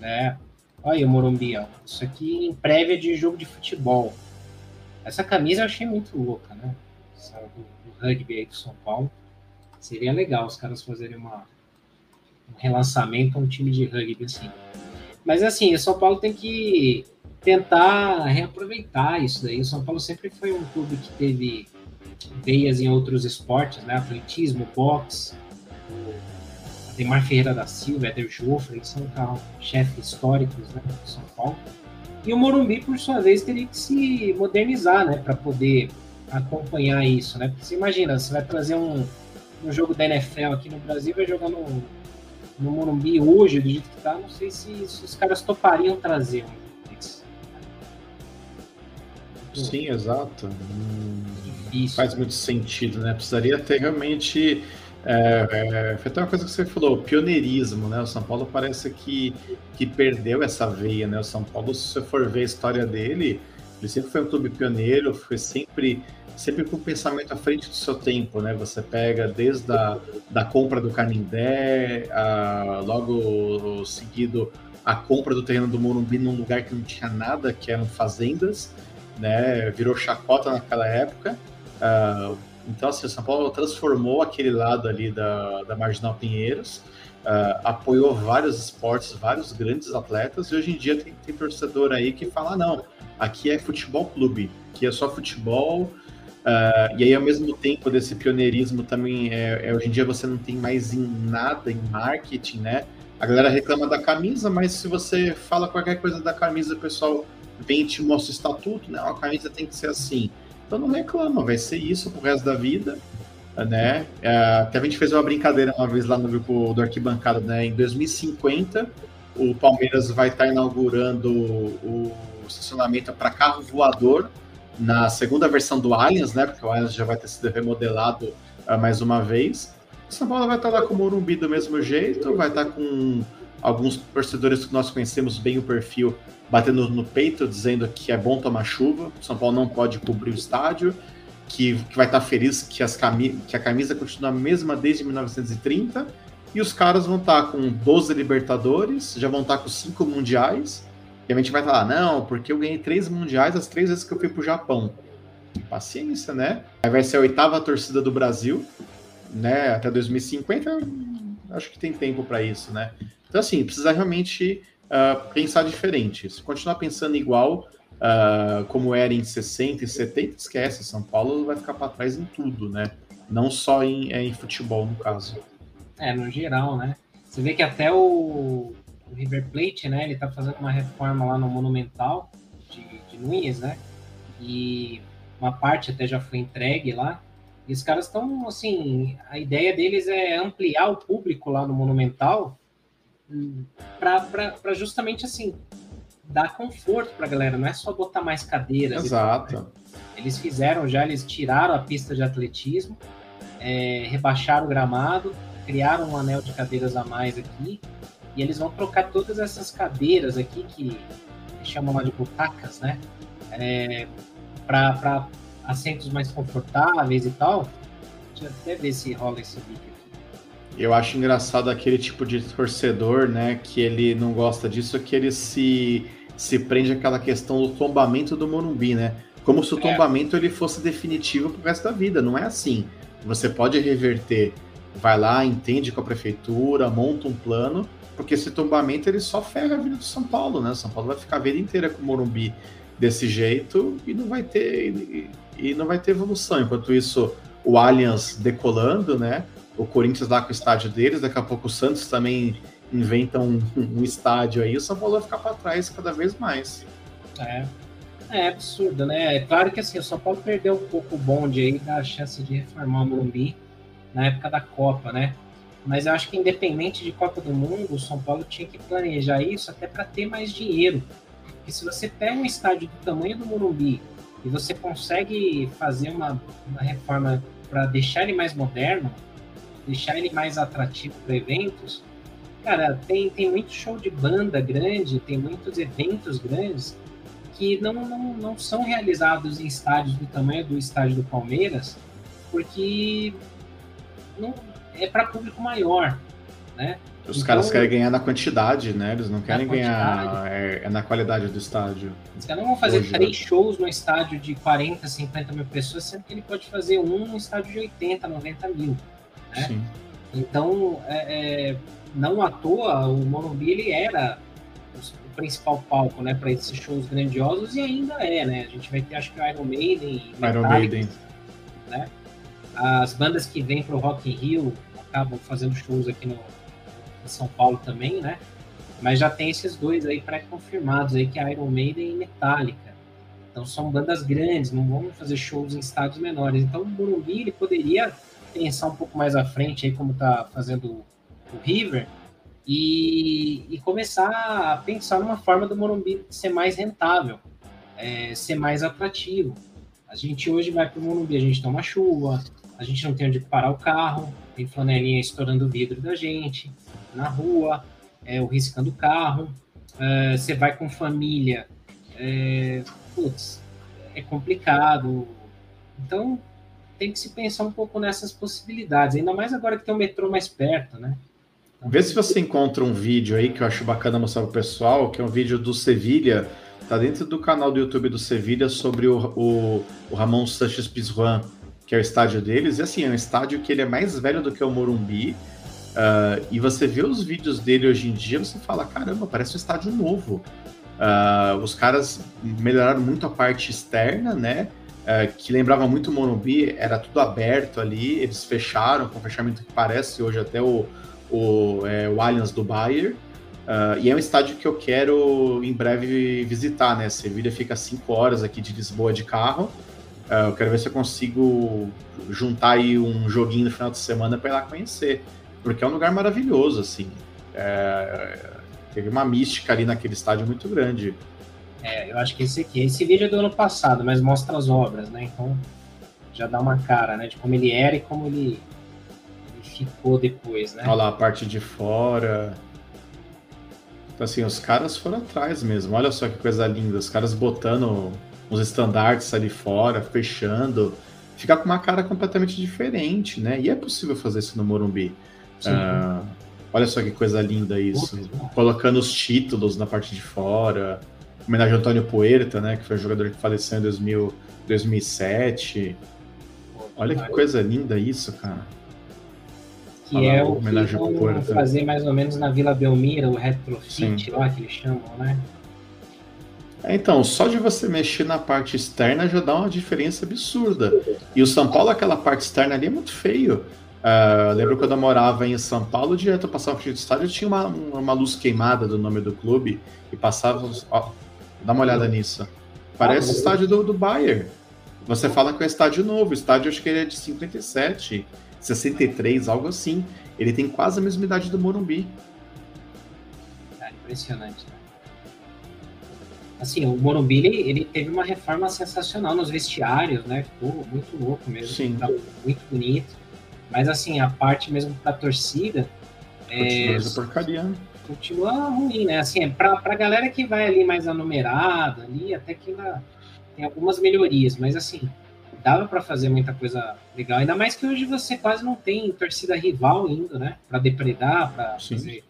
É. Olha aí o Morumbi, ó. Isso aqui em prévia de jogo de futebol. Essa camisa eu achei muito louca, né? Essa do, do rugby aí do São Paulo. Seria legal os caras fazerem uma, um relançamento a um time de rugby assim. Mas assim, o São Paulo tem que tentar reaproveitar isso daí. O São Paulo sempre foi um clube que teve veias em outros esportes, né? Atletismo, boxe, Ademar Ferreira da Silva, Eder Joffre, eles são chefes históricos né, de São Paulo. E o Morumbi, por sua vez, teria que se modernizar, né, para poder acompanhar isso, né? Porque você imagina, você vai trazer um, um jogo da NFL aqui no Brasil, vai jogar no, no Morumbi hoje, do jeito que tá, não sei se, se os caras topariam trazer um Sim, exato. Faz muito sentido, né? Precisaria ter realmente é, é, foi até uma coisa que você falou, pioneirismo, né? O São Paulo parece que, que perdeu essa veia, né? O São Paulo, se você for ver a história dele, ele sempre foi um clube pioneiro, foi sempre, sempre com o pensamento à frente do seu tempo, né? Você pega desde a da compra do Canindé, a, logo seguido a compra do terreno do Morumbi num lugar que não tinha nada, que eram fazendas, né? Virou chacota naquela época. Uh, então, assim, o São Paulo transformou aquele lado ali da, da Marginal Pinheiros, uh, apoiou vários esportes, vários grandes atletas, e hoje em dia tem, tem torcedor aí que fala: ah, não, aqui é futebol clube, aqui é só futebol. Uh, e aí, ao mesmo tempo desse pioneirismo, também é, é, hoje em dia você não tem mais em nada em marketing, né? A galera reclama da camisa, mas se você fala qualquer coisa da camisa, o pessoal vem e te mostra o estatuto, né? A camisa tem que ser assim. Então não reclama, vai ser isso pro resto da vida, né? É, até a gente fez uma brincadeira uma vez lá no grupo do Arquibancada, né? Em 2050, o Palmeiras vai estar inaugurando o, estacionamento para carro voador na segunda versão do Allianz, né? Porque o Allianz já vai ter sido remodelado uh, mais uma vez. São Paulo vai estar lá com o Morumbi do mesmo jeito, vai estar com alguns torcedores que nós conhecemos bem o perfil batendo no peito, dizendo que é bom tomar chuva, São Paulo não pode cobrir o estádio, que, que vai estar feliz que, as cami que a camisa continua a mesma desde 1930, e os caras vão estar com 12 Libertadores, já vão estar com 5 Mundiais, e a gente vai falar, não, porque eu ganhei 3 Mundiais as três vezes que eu fui pro Japão. Paciência, né? Aí vai ser a oitava torcida do Brasil, né? Até 2050, acho que tem tempo para isso, né? Então, assim, precisa realmente uh, pensar diferente. Se continuar pensando igual, uh, como era em 60 e 70, esquece. São Paulo vai ficar para trás em tudo, né? Não só em, é, em futebol, no caso. É, no geral, né? Você vê que até o, o River Plate, né? Ele tá fazendo uma reforma lá no Monumental de, de Nunes, né? E uma parte até já foi entregue lá. E os caras estão, assim, a ideia deles é ampliar o público lá no Monumental para justamente assim dar conforto para a galera, não é só botar mais cadeiras. Exato. Tal, né? Eles fizeram já, eles tiraram a pista de atletismo, é, rebaixaram o gramado, criaram um anel de cadeiras a mais aqui, e eles vão trocar todas essas cadeiras aqui, que chamam lá de butacas, né? É, para assentos mais confortáveis e tal. Deixa eu até ver se rola esse vídeo. Eu acho engraçado aquele tipo de torcedor, né, que ele não gosta disso, que ele se, se prende àquela questão do tombamento do Morumbi, né? Como se o é. tombamento ele fosse definitivo pro resto da vida. Não é assim. Você pode reverter, vai lá, entende com a prefeitura, monta um plano, porque esse tombamento ele só ferra a vida do São Paulo, né? São Paulo vai ficar a vida inteira com o Morumbi desse jeito e não vai ter e, e não vai ter evolução. Enquanto isso, o Allianz decolando, né? O Corinthians lá com o estádio deles, daqui a pouco o Santos também inventa um, um estádio aí, o São Paulo vai ficar para trás cada vez mais. É. É absurdo, né? É claro que assim, o São Paulo perdeu um pouco o bonde aí da chance de reformar o Morumbi na época da Copa, né? Mas eu acho que independente de Copa do Mundo, o São Paulo tinha que planejar isso até para ter mais dinheiro. Porque se você pega um estádio do tamanho do Morumbi e você consegue fazer uma, uma reforma para deixar ele mais moderno, deixar ele mais atrativo para eventos, cara, tem, tem muito show de banda grande, tem muitos eventos grandes que não, não, não são realizados em estádios do tamanho do estádio do Palmeiras, porque não, é para público maior, né? Os então, caras querem ganhar na quantidade, né? Eles não querem ganhar é, é, na qualidade do estádio. Os caras não vão fazer Hoje, três né? shows no estádio de 40, 50 mil pessoas, sendo que ele pode fazer um no estádio de 80, 90 mil. Né? Sim. Então, é, é, não à toa, o Morumbi ele era o principal palco né, para esses shows grandiosos e ainda é, né? A gente vai ter, acho que o Iron Maiden. Iron Maiden. Né? As bandas que vêm para o Rock in Rio acabam fazendo shows aqui no, em São Paulo também, né? Mas já tem esses dois aí pré-confirmados aí, que é Iron Maiden e Metallica. Então são bandas grandes, não vão fazer shows em estados menores. Então o Morumbi ele poderia pensar um pouco mais à frente aí, como está fazendo o River, e, e, começar a pensar numa forma do Morumbi ser mais rentável, é, ser mais atrativo. A gente hoje vai para o Morumbi, a gente toma chuva, a gente não tem onde parar o carro, tem flanelinha estourando o vidro da gente, na rua, é, o riscando o carro, é, você vai com família, é, putz, é complicado. Então, tem que se pensar um pouco nessas possibilidades, ainda mais agora que tem o metrô mais perto, né? Então, Vê se você encontra um vídeo aí que eu acho bacana mostrar pro pessoal, que é um vídeo do Sevilha, tá dentro do canal do YouTube do Sevilha sobre o, o, o Ramon Sanches Pizjuan, que é o estádio deles, e assim, é um estádio que ele é mais velho do que o Morumbi, uh, e você vê os vídeos dele hoje em dia, você fala, caramba, parece um estádio novo. Uh, os caras melhoraram muito a parte externa, né? Uh, que lembrava muito o Morumbi, era tudo aberto ali, eles fecharam com um fechamento que parece hoje até o, o, é, o Allianz do Bayer. Uh, e é um estádio que eu quero em breve visitar, né? Sevilha fica 5 horas aqui de Lisboa de carro. Uh, eu quero ver se eu consigo juntar aí um joguinho no final de semana para ir lá conhecer, porque é um lugar maravilhoso, assim. É, teve uma mística ali naquele estádio muito grande. É, eu acho que esse aqui, esse vídeo é do ano passado, mas mostra as obras, né? Então já dá uma cara, né? De como ele era e como ele, ele ficou depois, né? Olha lá a parte de fora. Então, assim, os caras foram atrás mesmo. Olha só que coisa linda. Os caras botando uns estandartes ali fora, fechando, fica com uma cara completamente diferente, né? E é possível fazer isso no Morumbi. Uh, olha só que coisa linda isso. Colocando os títulos na parte de fora. Homenagem ao Antônio Puerta, né? Que foi um jogador que faleceu em 2000, 2007. Olha que coisa linda isso, cara. Que Olha é o que vão fazer mais ou menos na Vila Belmira, o retrofit Sim. lá que eles chamam, né? Então, só de você mexer na parte externa já dá uma diferença absurda. E o São Paulo, aquela parte externa ali é muito feio. Uh, lembro quando eu morava em São Paulo, direto eu passava frente do estádio, tinha uma, uma luz queimada do nome do clube e passava. Dá uma olhada nisso. Parece o estádio do, do Bayern. Você fala que é um estádio novo, o estádio acho que ele é de 57, 63, algo assim. Ele tem quase a mesma idade do Morumbi. É impressionante, né? assim, o Morumbi ele, ele, teve uma reforma sensacional nos vestiários, né? Ficou muito louco mesmo, Sim. Tá muito bonito. Mas assim, a parte mesmo da torcida. Continua é, porcaria. Né? Continua ruim, né? Assim, pra, pra galera que vai ali mais anumerada, ali, até que ainda tem algumas melhorias, mas assim, dava para fazer muita coisa legal. Ainda mais que hoje você quase não tem torcida rival indo, né? Para depredar, para fazer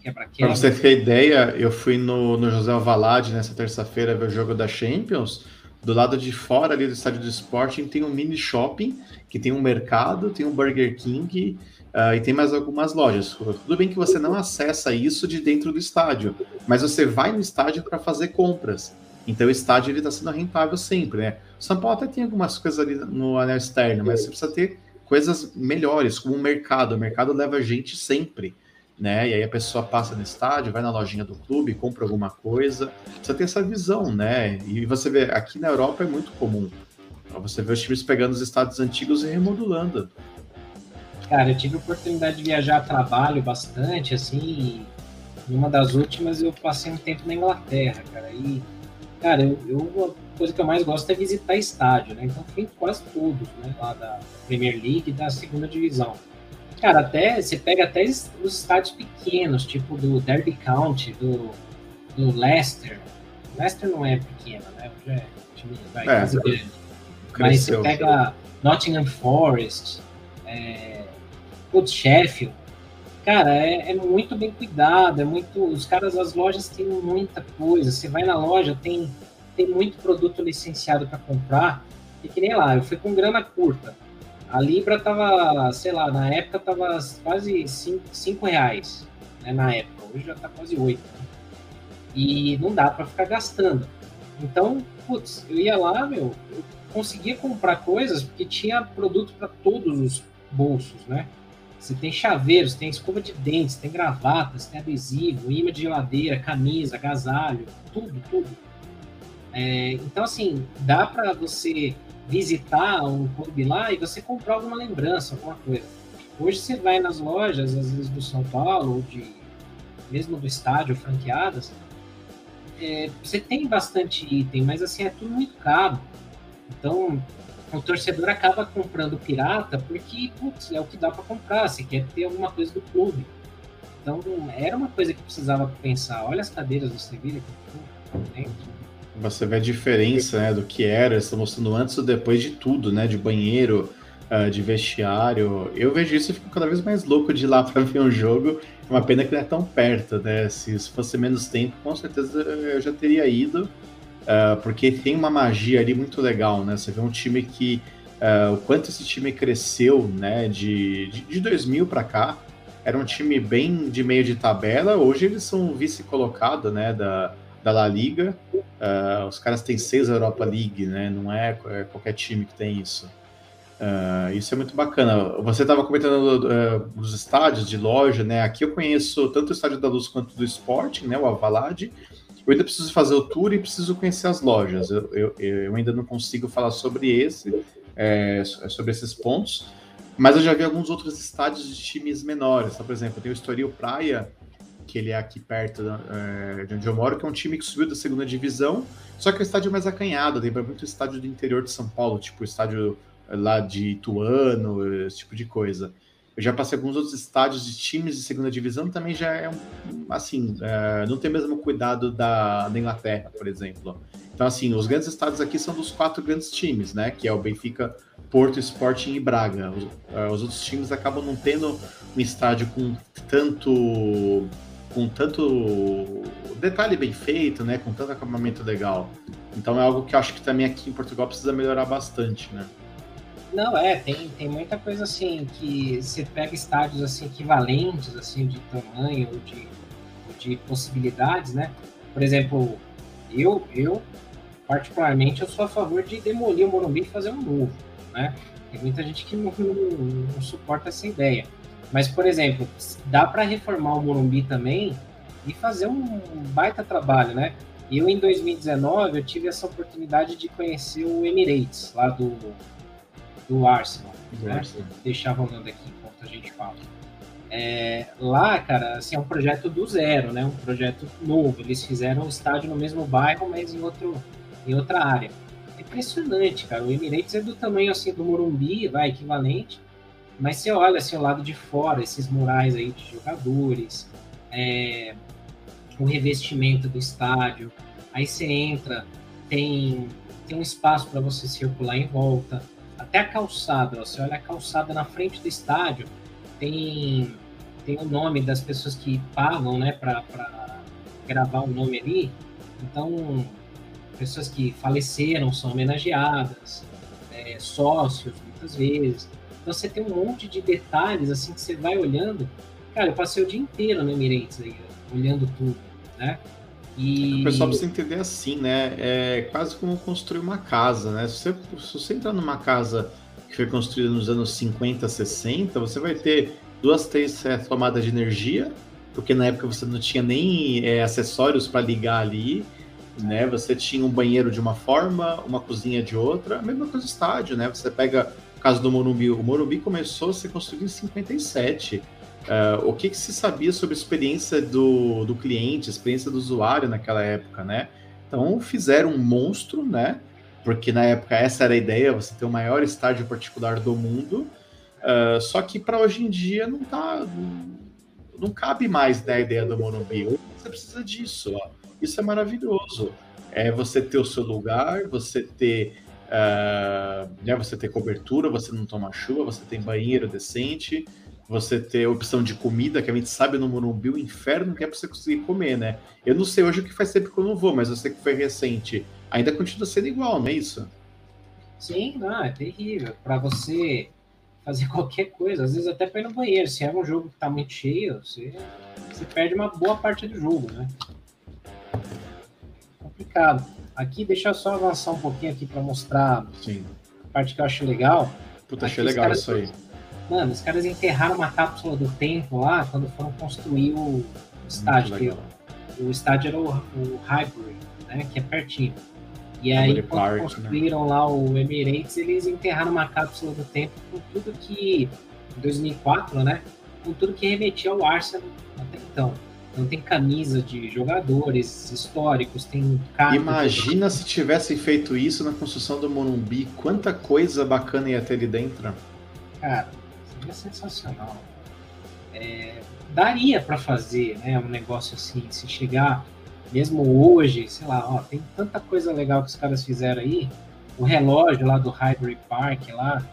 quebra-quebra. Para você ter ideia, eu fui no, no José Alvalade nessa terça-feira ver o jogo da Champions. Do lado de fora ali do estádio do Sporting tem um mini shopping, que tem um mercado, tem um Burger King uh, e tem mais algumas lojas. Tudo bem que você não acessa isso de dentro do estádio, mas você vai no estádio para fazer compras. Então o estádio está sendo rentável sempre, né? São Paulo até tem algumas coisas ali no anel externo, mas você precisa ter coisas melhores, como o mercado. O mercado leva gente sempre. Né? E aí a pessoa passa no estádio, vai na lojinha do clube, compra alguma coisa. Você tem essa visão, né? E você vê, aqui na Europa é muito comum. Você vê os times pegando os estádios antigos e remodulando. Cara, eu tive a oportunidade de viajar a trabalho bastante, assim, e uma das últimas eu passei um tempo na Inglaterra, cara, e, cara, eu, eu a coisa que eu mais gosto é visitar estádio, né, então fui em quase todos, né, lá da Premier League e da segunda divisão. Cara, até, você pega até os estádios pequenos, tipo do Derby County, do, do Leicester, Leicester não é pequeno, né, já é time, vai, é, grande. Mas você pega Nottingham Forest, é, Putz, Sheffield. Cara, é, é, muito bem cuidado, é muito. Os caras, as lojas têm muita coisa. Você vai na loja, tem, tem muito produto licenciado para comprar. E que nem lá, eu fui com grana curta. A Libra tava, sei lá, na época tava quase 5 reais, né, na época. Hoje já tá quase 8. Né? E não dá para ficar gastando. Então, putz, eu ia lá, meu, eu conseguia comprar coisas porque tinha produto para todos os bolsos, né? Você tem chaveiros, tem escova de dentes, tem gravatas, tem adesivo, imã de geladeira, camisa, agasalho, tudo, tudo. É, então, assim, dá para você visitar um clube lá e você comprar alguma lembrança, alguma coisa. Hoje você vai nas lojas, às vezes do São Paulo, ou de, mesmo do estádio, franqueadas, é, você tem bastante item, mas assim, é tudo muito caro. Então, o torcedor acaba comprando pirata porque putz, é o que dá para comprar, se quer ter alguma coisa do clube. Então era uma coisa que precisava pensar. Olha as cadeiras do Sevilha Você vê a diferença né, do que era, estão mostrando antes ou depois de tudo, né? De banheiro, uh, de vestiário. Eu vejo isso e fico cada vez mais louco de ir lá para ver um jogo. É uma pena que não é tão perto, né? Se, se fosse menos tempo, com certeza eu já teria ido uh, porque tem uma magia ali muito legal, né? Você vê um time que uh, o quanto esse time cresceu, né? De, de, de 2000 para cá, era um time bem de meio de tabela. Hoje eles são vice-colocado, né? Da, da La Liga. Os caras têm seis Europa League, né? Não é, é qualquer time que tem isso. Uh, isso é muito bacana. Você estava comentando uh, dos estádios de loja, né? Aqui eu conheço tanto o Estádio da Luz quanto do Sporting, né? O Avalade. Eu ainda preciso fazer o tour e preciso conhecer as lojas. Eu, eu, eu ainda não consigo falar sobre esse, é, sobre esses pontos, mas eu já vi alguns outros estádios de times menores. Então, por exemplo, tem o Estoril Praia, que ele é aqui perto é, de onde eu moro, que é um time que subiu da segunda divisão, só que é um estádio mais acanhado, lembra muito o estádio do interior de São Paulo, tipo o estádio lá de Ituano, esse tipo de coisa. Eu já passei alguns outros estádios de times de segunda divisão, também já é um, assim, é, não tem o mesmo cuidado da, da Inglaterra, por exemplo. Então, assim, os grandes estádios aqui são dos quatro grandes times, né? Que é o Benfica, Porto, Sporting e Braga. Os, uh, os outros times acabam não tendo um estádio com tanto com tanto detalhe bem feito, né? Com tanto acabamento legal. Então é algo que eu acho que também aqui em Portugal precisa melhorar bastante, né? Não, é, tem, tem muita coisa assim que você pega estádios assim equivalentes assim de tamanho ou de, de possibilidades, né? Por exemplo, eu, eu particularmente eu sou a favor de demolir o Morumbi e fazer um novo, né? Tem muita gente que não, não, não suporta essa ideia. Mas, por exemplo, dá para reformar o Morumbi também e fazer um baita trabalho, né? Eu, em 2019, eu tive essa oportunidade de conhecer o Emirates, lá do, do Arsenal, do né? Arsenal. Deixar rolando aqui enquanto a gente fala. É, lá, cara, assim, é um projeto do zero, né? Um projeto novo. Eles fizeram um estádio no mesmo bairro, mas em, outro, em outra área. É impressionante, cara. O Emirates é do tamanho assim do Morumbi, vai, equivalente. Mas você olha assim o lado de fora, esses murais aí de jogadores, é, o revestimento do estádio. Aí você entra, tem, tem um espaço para você circular em volta até a calçada, ó, você olha a calçada na frente do estádio, tem, tem o nome das pessoas que pagam, né, para gravar o nome ali. Então, pessoas que faleceram são homenageadas, é, sócios, muitas vezes. Então, você tem um monte de detalhes, assim, que você vai olhando. Cara, eu passei o dia inteiro no Emirates aí, olhando tudo, né? E... O pessoal precisa entender assim, né? É quase como construir uma casa, né? Se você, se você entrar numa casa que foi construída nos anos 50, 60, você vai ter duas, três tomadas de energia, porque na época você não tinha nem é, acessórios para ligar ali, né? Você tinha um banheiro de uma forma, uma cozinha de outra, a mesma coisa do estádio, né? Você pega caso do Morumbi, o Morumbi começou a ser construído em 57. Uh, o que, que, se sabia sobre a experiência do, do cliente, a experiência do usuário naquela época, né? Então fizeram um monstro, né? Porque na época essa era a ideia, você ter o maior estádio particular do mundo. Uh, só que para hoje em dia não tá, não, cabe mais na ideia do Morumbi. Você precisa disso, ó. Isso é maravilhoso. É você ter o seu lugar, você ter uh, né, você ter cobertura, você não toma chuva, você tem banheiro decente, você ter opção de comida, que a gente sabe no Morumbi o inferno que é para você conseguir comer, né? Eu não sei hoje o que faz tempo que eu não vou, mas eu sei que foi recente. Ainda continua sendo igual, não é isso? Sim, não, é terrível. Para você fazer qualquer coisa, às vezes até para ir no banheiro, se é um jogo que tá muito cheio, você, você perde uma boa parte do jogo, né? Complicado. Aqui, deixa eu só avançar um pouquinho aqui para mostrar Sim. a parte que eu acho legal. Puta, achei legal isso aí. Mano, os caras enterraram uma cápsula do tempo lá quando foram construir o estádio. O estádio era o, o Highbury, né? Que é pertinho. E aí, quando Park, né? construíram né? lá o Emirates, eles enterraram uma cápsula do tempo com tudo que. Em 2004, né? Com tudo que remetia ao Arsenal até então. Então tem camisa de jogadores históricos, tem Imagina se tivessem feito isso na construção do Morumbi, quanta coisa bacana ia ter ali dentro. Cara, seria sensacional. É, daria para fazer, né, um negócio assim, se chegar mesmo hoje, sei lá, ó, tem tanta coisa legal que os caras fizeram aí. O relógio lá do Highbury Park lá,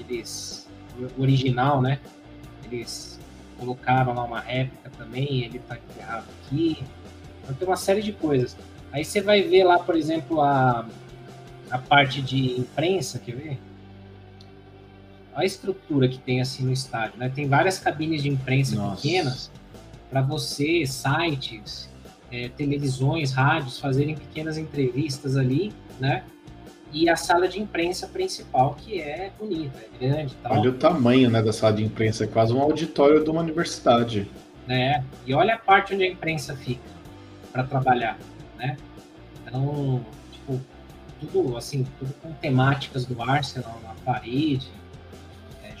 eles o original, né? Eles colocaram lá uma réplica também, ele tá enterrado aqui. Então tem uma série de coisas. Aí você vai ver lá, por exemplo, a, a parte de imprensa, quer ver? a estrutura que tem assim no estádio, né? Tem várias cabines de imprensa Nossa. pequenas para você, sites, é, televisões, rádios fazerem pequenas entrevistas ali, né? E a sala de imprensa principal, que é bonita, é grande. Tal. Olha o tamanho né, da sala de imprensa, é quase um auditório de uma universidade. É, e olha a parte onde a imprensa fica para trabalhar, né? Então, tipo, tudo assim, tudo com temáticas do Arsenal na parede,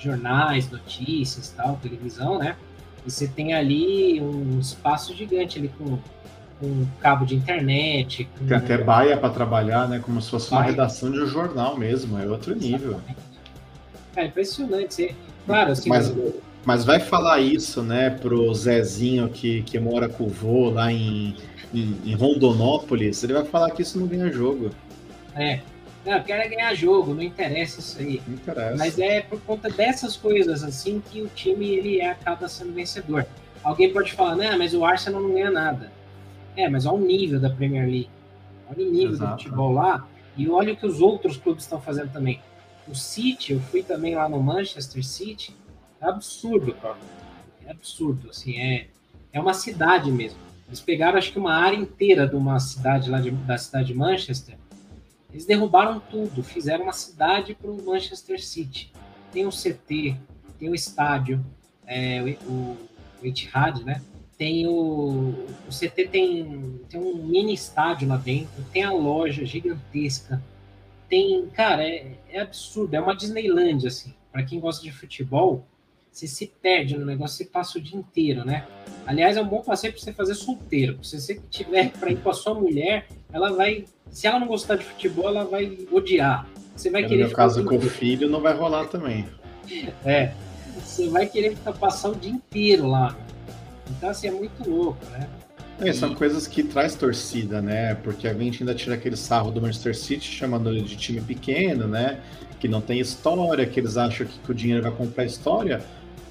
jornais, notícias, tal, televisão, né? E você tem ali um espaço gigante ali com, com cabo de internet. Com... Tem até baia para trabalhar, né? Como se fosse baia. uma redação de um jornal mesmo, é outro nível. É impressionante. Claro, assim, mas, mas vai falar isso, né, pro Zezinho que, que mora com o vô lá em, em, em Rondonópolis, ele vai falar que isso não ganha jogo. É, não, eu quero é ganhar jogo, não interessa isso aí. Interessa. Mas é por conta dessas coisas assim que o time ele acaba sendo vencedor. Alguém pode falar, né, mas o Arsenal não ganha nada. É, mas olha o nível da Premier League. Olha o nível Exato. do futebol lá e olha o que os outros clubes estão fazendo também. O City, eu fui também lá no Manchester City, é absurdo, cara. É absurdo, assim, é, é uma cidade mesmo. Eles pegaram, acho que uma área inteira de uma cidade lá de, da cidade de Manchester eles derrubaram tudo, fizeram uma cidade para o Manchester City. Tem um CT, tem um estádio, é, o, o Etihad, né? Tem o, o CT tem, tem um mini estádio lá dentro, tem a loja gigantesca, tem, cara, é, é absurdo, é uma Disneyland assim. Para quem gosta de futebol, você se perde no negócio, você passa o dia inteiro, né? Aliás, é um bom passeio para você fazer solteiro. Se você tiver para ir com a sua mulher, ela vai se ela não gostar de futebol, ela vai odiar. Você vai querer. No meu caso, com o filho, não vai rolar também. É. Você vai querer ficar passar o dia inteiro lá. Então, assim, é muito louco, né? É, são e... coisas que traz torcida, né? Porque a gente ainda tira aquele sarro do Manchester City chamando ele de time pequeno, né? Que não tem história, que eles acham que, que o dinheiro vai comprar história.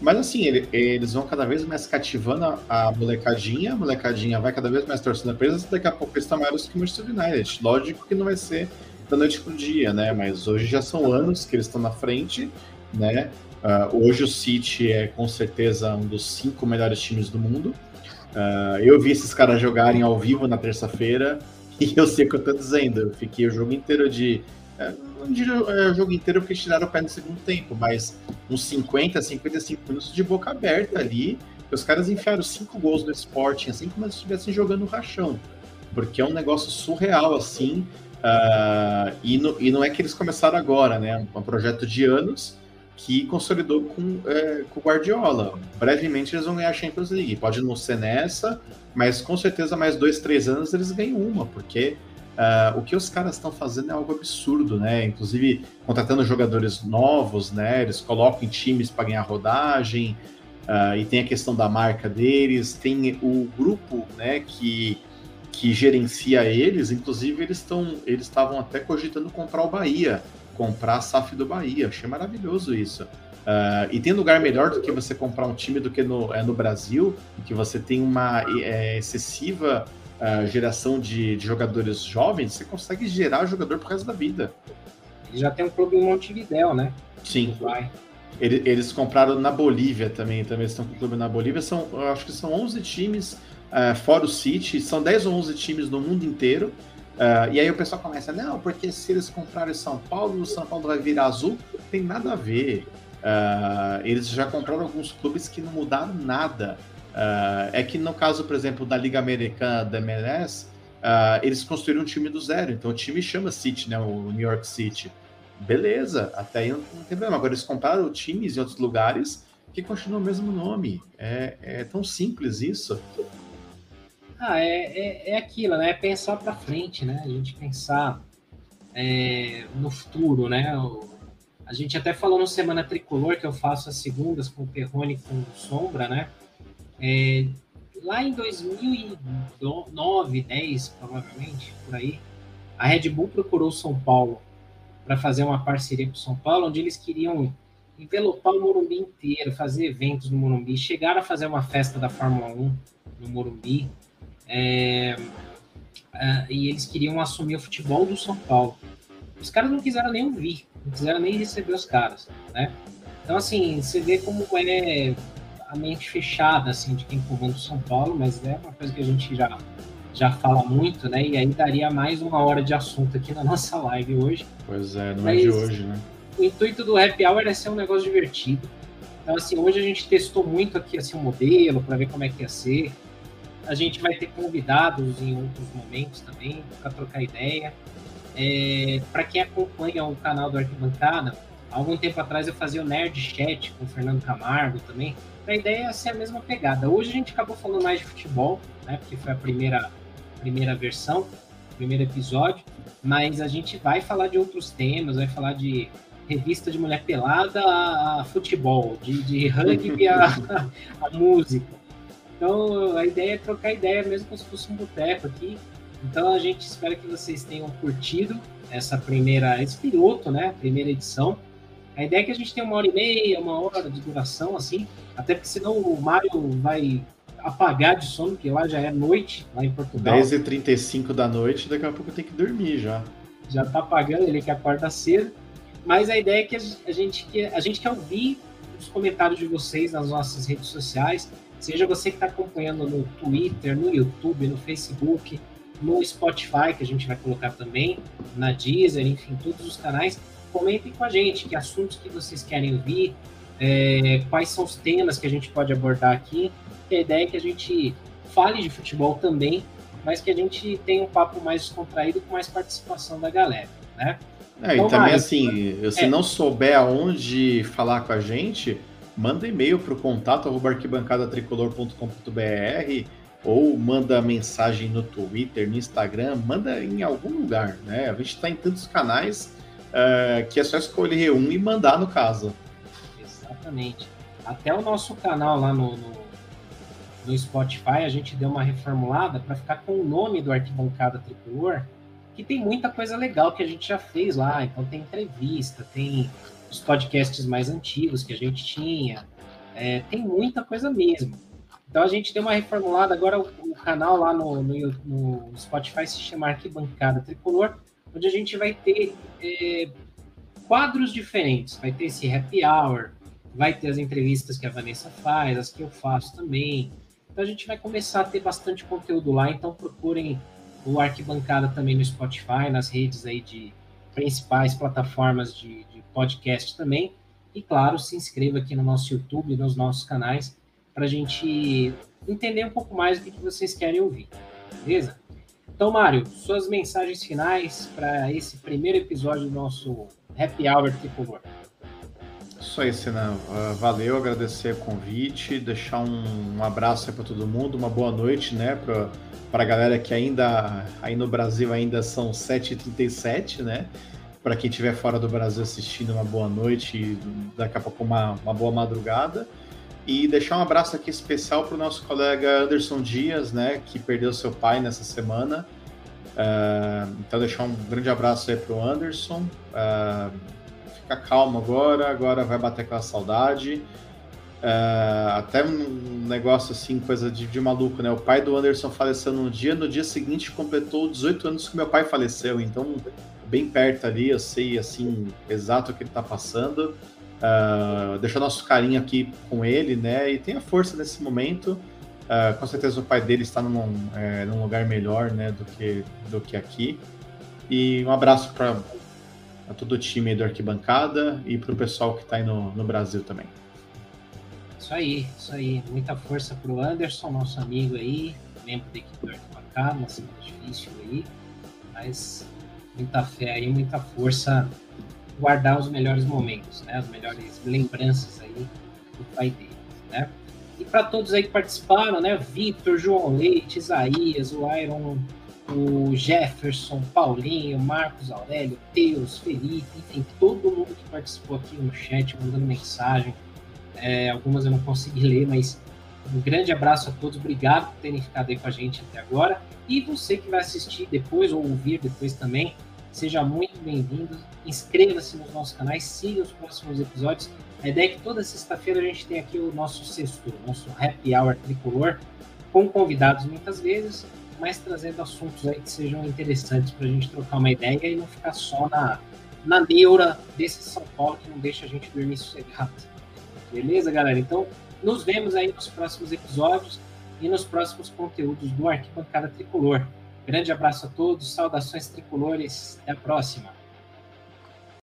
Mas assim, ele, eles vão cada vez mais cativando a, a, molecadinha, a molecadinha vai cada vez mais torcendo a empresa, daqui a pouco eles estão maiores que o Manchester United. Lógico que não vai ser da noite pro dia, né? Mas hoje já são anos que eles estão na frente, né? Uh, hoje o City é com certeza um dos cinco melhores times do mundo. Uh, eu vi esses caras jogarem ao vivo na terça-feira e eu sei o que eu tô dizendo. Eu fiquei o jogo inteiro de, é, não digo é, o jogo inteiro porque tiraram o pé no segundo tempo, mas uns 50, 55 minutos de boca aberta ali. Os caras enfiaram cinco gols no Sporting, assim como se estivessem jogando rachão. Porque é um negócio surreal, assim. Uh, e, no, e não é que eles começaram agora, né? Um projeto de anos que consolidou com, é, com o Guardiola. Brevemente eles vão ganhar a Champions League. Pode não ser nessa, mas com certeza mais dois, três anos eles ganham uma, porque uh, o que os caras estão fazendo é algo absurdo, né? Inclusive contratando jogadores novos, né? Eles colocam em times para ganhar rodagem, uh, e tem a questão da marca deles, tem o grupo, né? Que que gerencia eles, inclusive eles estão eles estavam até cogitando comprar o Bahia, comprar a SAF do Bahia. Achei maravilhoso isso. Uh, e tem lugar melhor do que você comprar um time do que no, é no Brasil, que você tem uma é, excessiva uh, geração de, de, jogadores jovens, você consegue gerar jogador pro resto da vida. Já tem um clube em Montevidéu, né? Sim. Ele, eles compraram na Bolívia também, também estão com o clube na Bolívia. São, acho que são 11 times uh, fora o City, são 10 ou 11 times no mundo inteiro. Uh, e aí o pessoal começa, não, porque se eles comprarem São Paulo, o São Paulo vai virar azul, tem nada a ver. Uh, eles já compraram alguns clubes que não mudaram nada. Uh, é que no caso, por exemplo, da Liga Americana da MLS, eles construíram um time do zero. Então o time chama City, né? O New York City. Beleza, até aí não tem problema. Agora eles compraram times em outros lugares que continuam o mesmo nome. É, é tão simples isso. Ah, é, é, é aquilo, né? É pensar para frente, né? A gente pensar é, no futuro, né? A gente até falou no Semana Tricolor, que eu faço as segundas com o Perrone com Sombra, né? É, lá em 2009, 10, provavelmente, por aí, a Red Bull procurou São Paulo para fazer uma parceria com São Paulo, onde eles queriam envelopar o Morumbi inteiro, fazer eventos no Morumbi, chegaram a fazer uma festa da Fórmula 1 no Morumbi, é, é, e eles queriam assumir o futebol do São Paulo. Os caras não quiseram nem ouvir, não quiseram nem receber os caras, né? Então, assim, você vê como é a mente fechada, assim, de quem comanda o São Paulo, mas é uma coisa que a gente já, já fala muito, né? E aí daria mais uma hora de assunto aqui na nossa live hoje. Pois é, não mas, é de hoje, né? O intuito do Happy Hour é ser um negócio divertido. Então, assim, hoje a gente testou muito aqui, assim, o um modelo, para ver como é que ia ser. A gente vai ter convidados em outros momentos também para trocar ideia. É, para quem acompanha o canal do Arquibancada, algum tempo atrás eu fazia o Nerd Chat com o Fernando Camargo também. A ideia é ser a mesma pegada. Hoje a gente acabou falando mais de futebol, né? Porque foi a primeira, primeira versão, primeiro episódio. Mas a gente vai falar de outros temas, vai falar de revista de mulher pelada a, futebol, de, de rugby a, a música. Então a ideia é trocar ideia mesmo como se fosse um boteco aqui. Então a gente espera que vocês tenham curtido essa primeira, esse piloto, né? Primeira edição. A ideia é que a gente tenha uma hora e meia, uma hora de duração, assim, até porque senão o Mário vai apagar de sono, porque lá já é noite, lá em Portugal. 10h35 da noite, daqui a pouco tem que dormir já. Já tá apagando, ele que acorda cedo. Mas a ideia é que a gente, que a gente quer ouvir os comentários de vocês nas nossas redes sociais. Seja você que está acompanhando no Twitter, no YouTube, no Facebook, no Spotify, que a gente vai colocar também, na Deezer, enfim, todos os canais. Comentem com a gente que assuntos que vocês querem ouvir, é, quais são os temas que a gente pode abordar aqui. a ideia é que a gente fale de futebol também, mas que a gente tenha um papo mais descontraído com mais participação da galera, né? É, então, e também assim, se é. não souber aonde falar com a gente, manda e-mail para o contato arquibancadatricolor.com.br ou manda mensagem no Twitter, no Instagram, manda em algum lugar, né? A gente está em tantos canais uh, que é só escolher um e mandar no caso. Exatamente. Até o nosso canal lá no, no, no Spotify, a gente deu uma reformulada para ficar com o nome do Arquibancada Tricolor, que tem muita coisa legal que a gente já fez lá. Então tem entrevista, tem os podcasts mais antigos que a gente tinha. É, tem muita coisa mesmo. Então a gente deu uma reformulada. Agora o, o canal lá no, no, no, Spotify se chama Arquibancada Tricolor, onde a gente vai ter é, quadros diferentes. Vai ter esse happy hour, vai ter as entrevistas que a Vanessa faz, as que eu faço também. Então a gente vai começar a ter bastante conteúdo lá. Então procurem o Arquibancada também no Spotify, nas redes aí de, principais plataformas de, de podcast também. E claro, se inscreva aqui no nosso YouTube, nos nossos canais, para a gente entender um pouco mais do que vocês querem ouvir. Beleza? Então, Mário, suas mensagens finais para esse primeiro episódio do nosso Happy Hour Tricolor. Isso aí, Senna. Uh, valeu, agradecer o convite, deixar um, um abraço para todo mundo, uma boa noite, né, para a galera que ainda, aí no Brasil ainda são 7h37, né, para quem estiver fora do Brasil assistindo, uma boa noite e daqui a pouco uma, uma boa madrugada. E deixar um abraço aqui especial para o nosso colega Anderson Dias, né, que perdeu seu pai nessa semana. Uh, então, deixar um grande abraço aí para o Anderson. Uh, fica calmo agora, agora vai bater aquela saudade. Uh, até um negócio assim, coisa de, de, maluco, né? O pai do Anderson faleceu num dia, no dia seguinte completou 18 anos que meu pai faleceu, então bem perto ali, eu sei assim, exato o que ele está passando. Uh, deixar nosso carinho aqui com ele, né? E tenha força nesse momento. Uh, com certeza o pai dele está num, é, num lugar melhor, né, do que, do que aqui. E um abraço para todo o time do Arquibancada e para o pessoal que está aí no, no Brasil também. Isso aí, isso aí. Muita força para o Anderson, nosso amigo aí, membro da equipe do Arquibancada, uma semana difícil aí, mas muita fé aí, muita força guardar os melhores momentos, né? As melhores lembranças aí do pai dele, né? E para todos aí que participaram, né? Vitor, João Leite, Isaías, o Iron, o Jefferson, Paulinho, Marcos Aurélio, Teus, Felipe, enfim, todo mundo que participou aqui no chat, mandando mensagem. É, algumas eu não consegui ler, mas um grande abraço a todos, obrigado por terem ficado aí com a gente até agora. E você que vai assistir depois ou ouvir depois também, Seja muito bem-vindo, inscreva-se nos nossos canais, siga os próximos episódios. A ideia é que toda sexta-feira a gente tem aqui o nosso sexto, nosso happy hour tricolor, com convidados muitas vezes, mas trazendo assuntos aí que sejam interessantes para a gente trocar uma ideia e não ficar só na, na neura desse São Paulo que não deixa a gente dormir sossegado. Beleza, galera? Então, nos vemos aí nos próximos episódios e nos próximos conteúdos do Arquibancada Tricolor. Grande abraço a todos, saudações tricolores, até a próxima.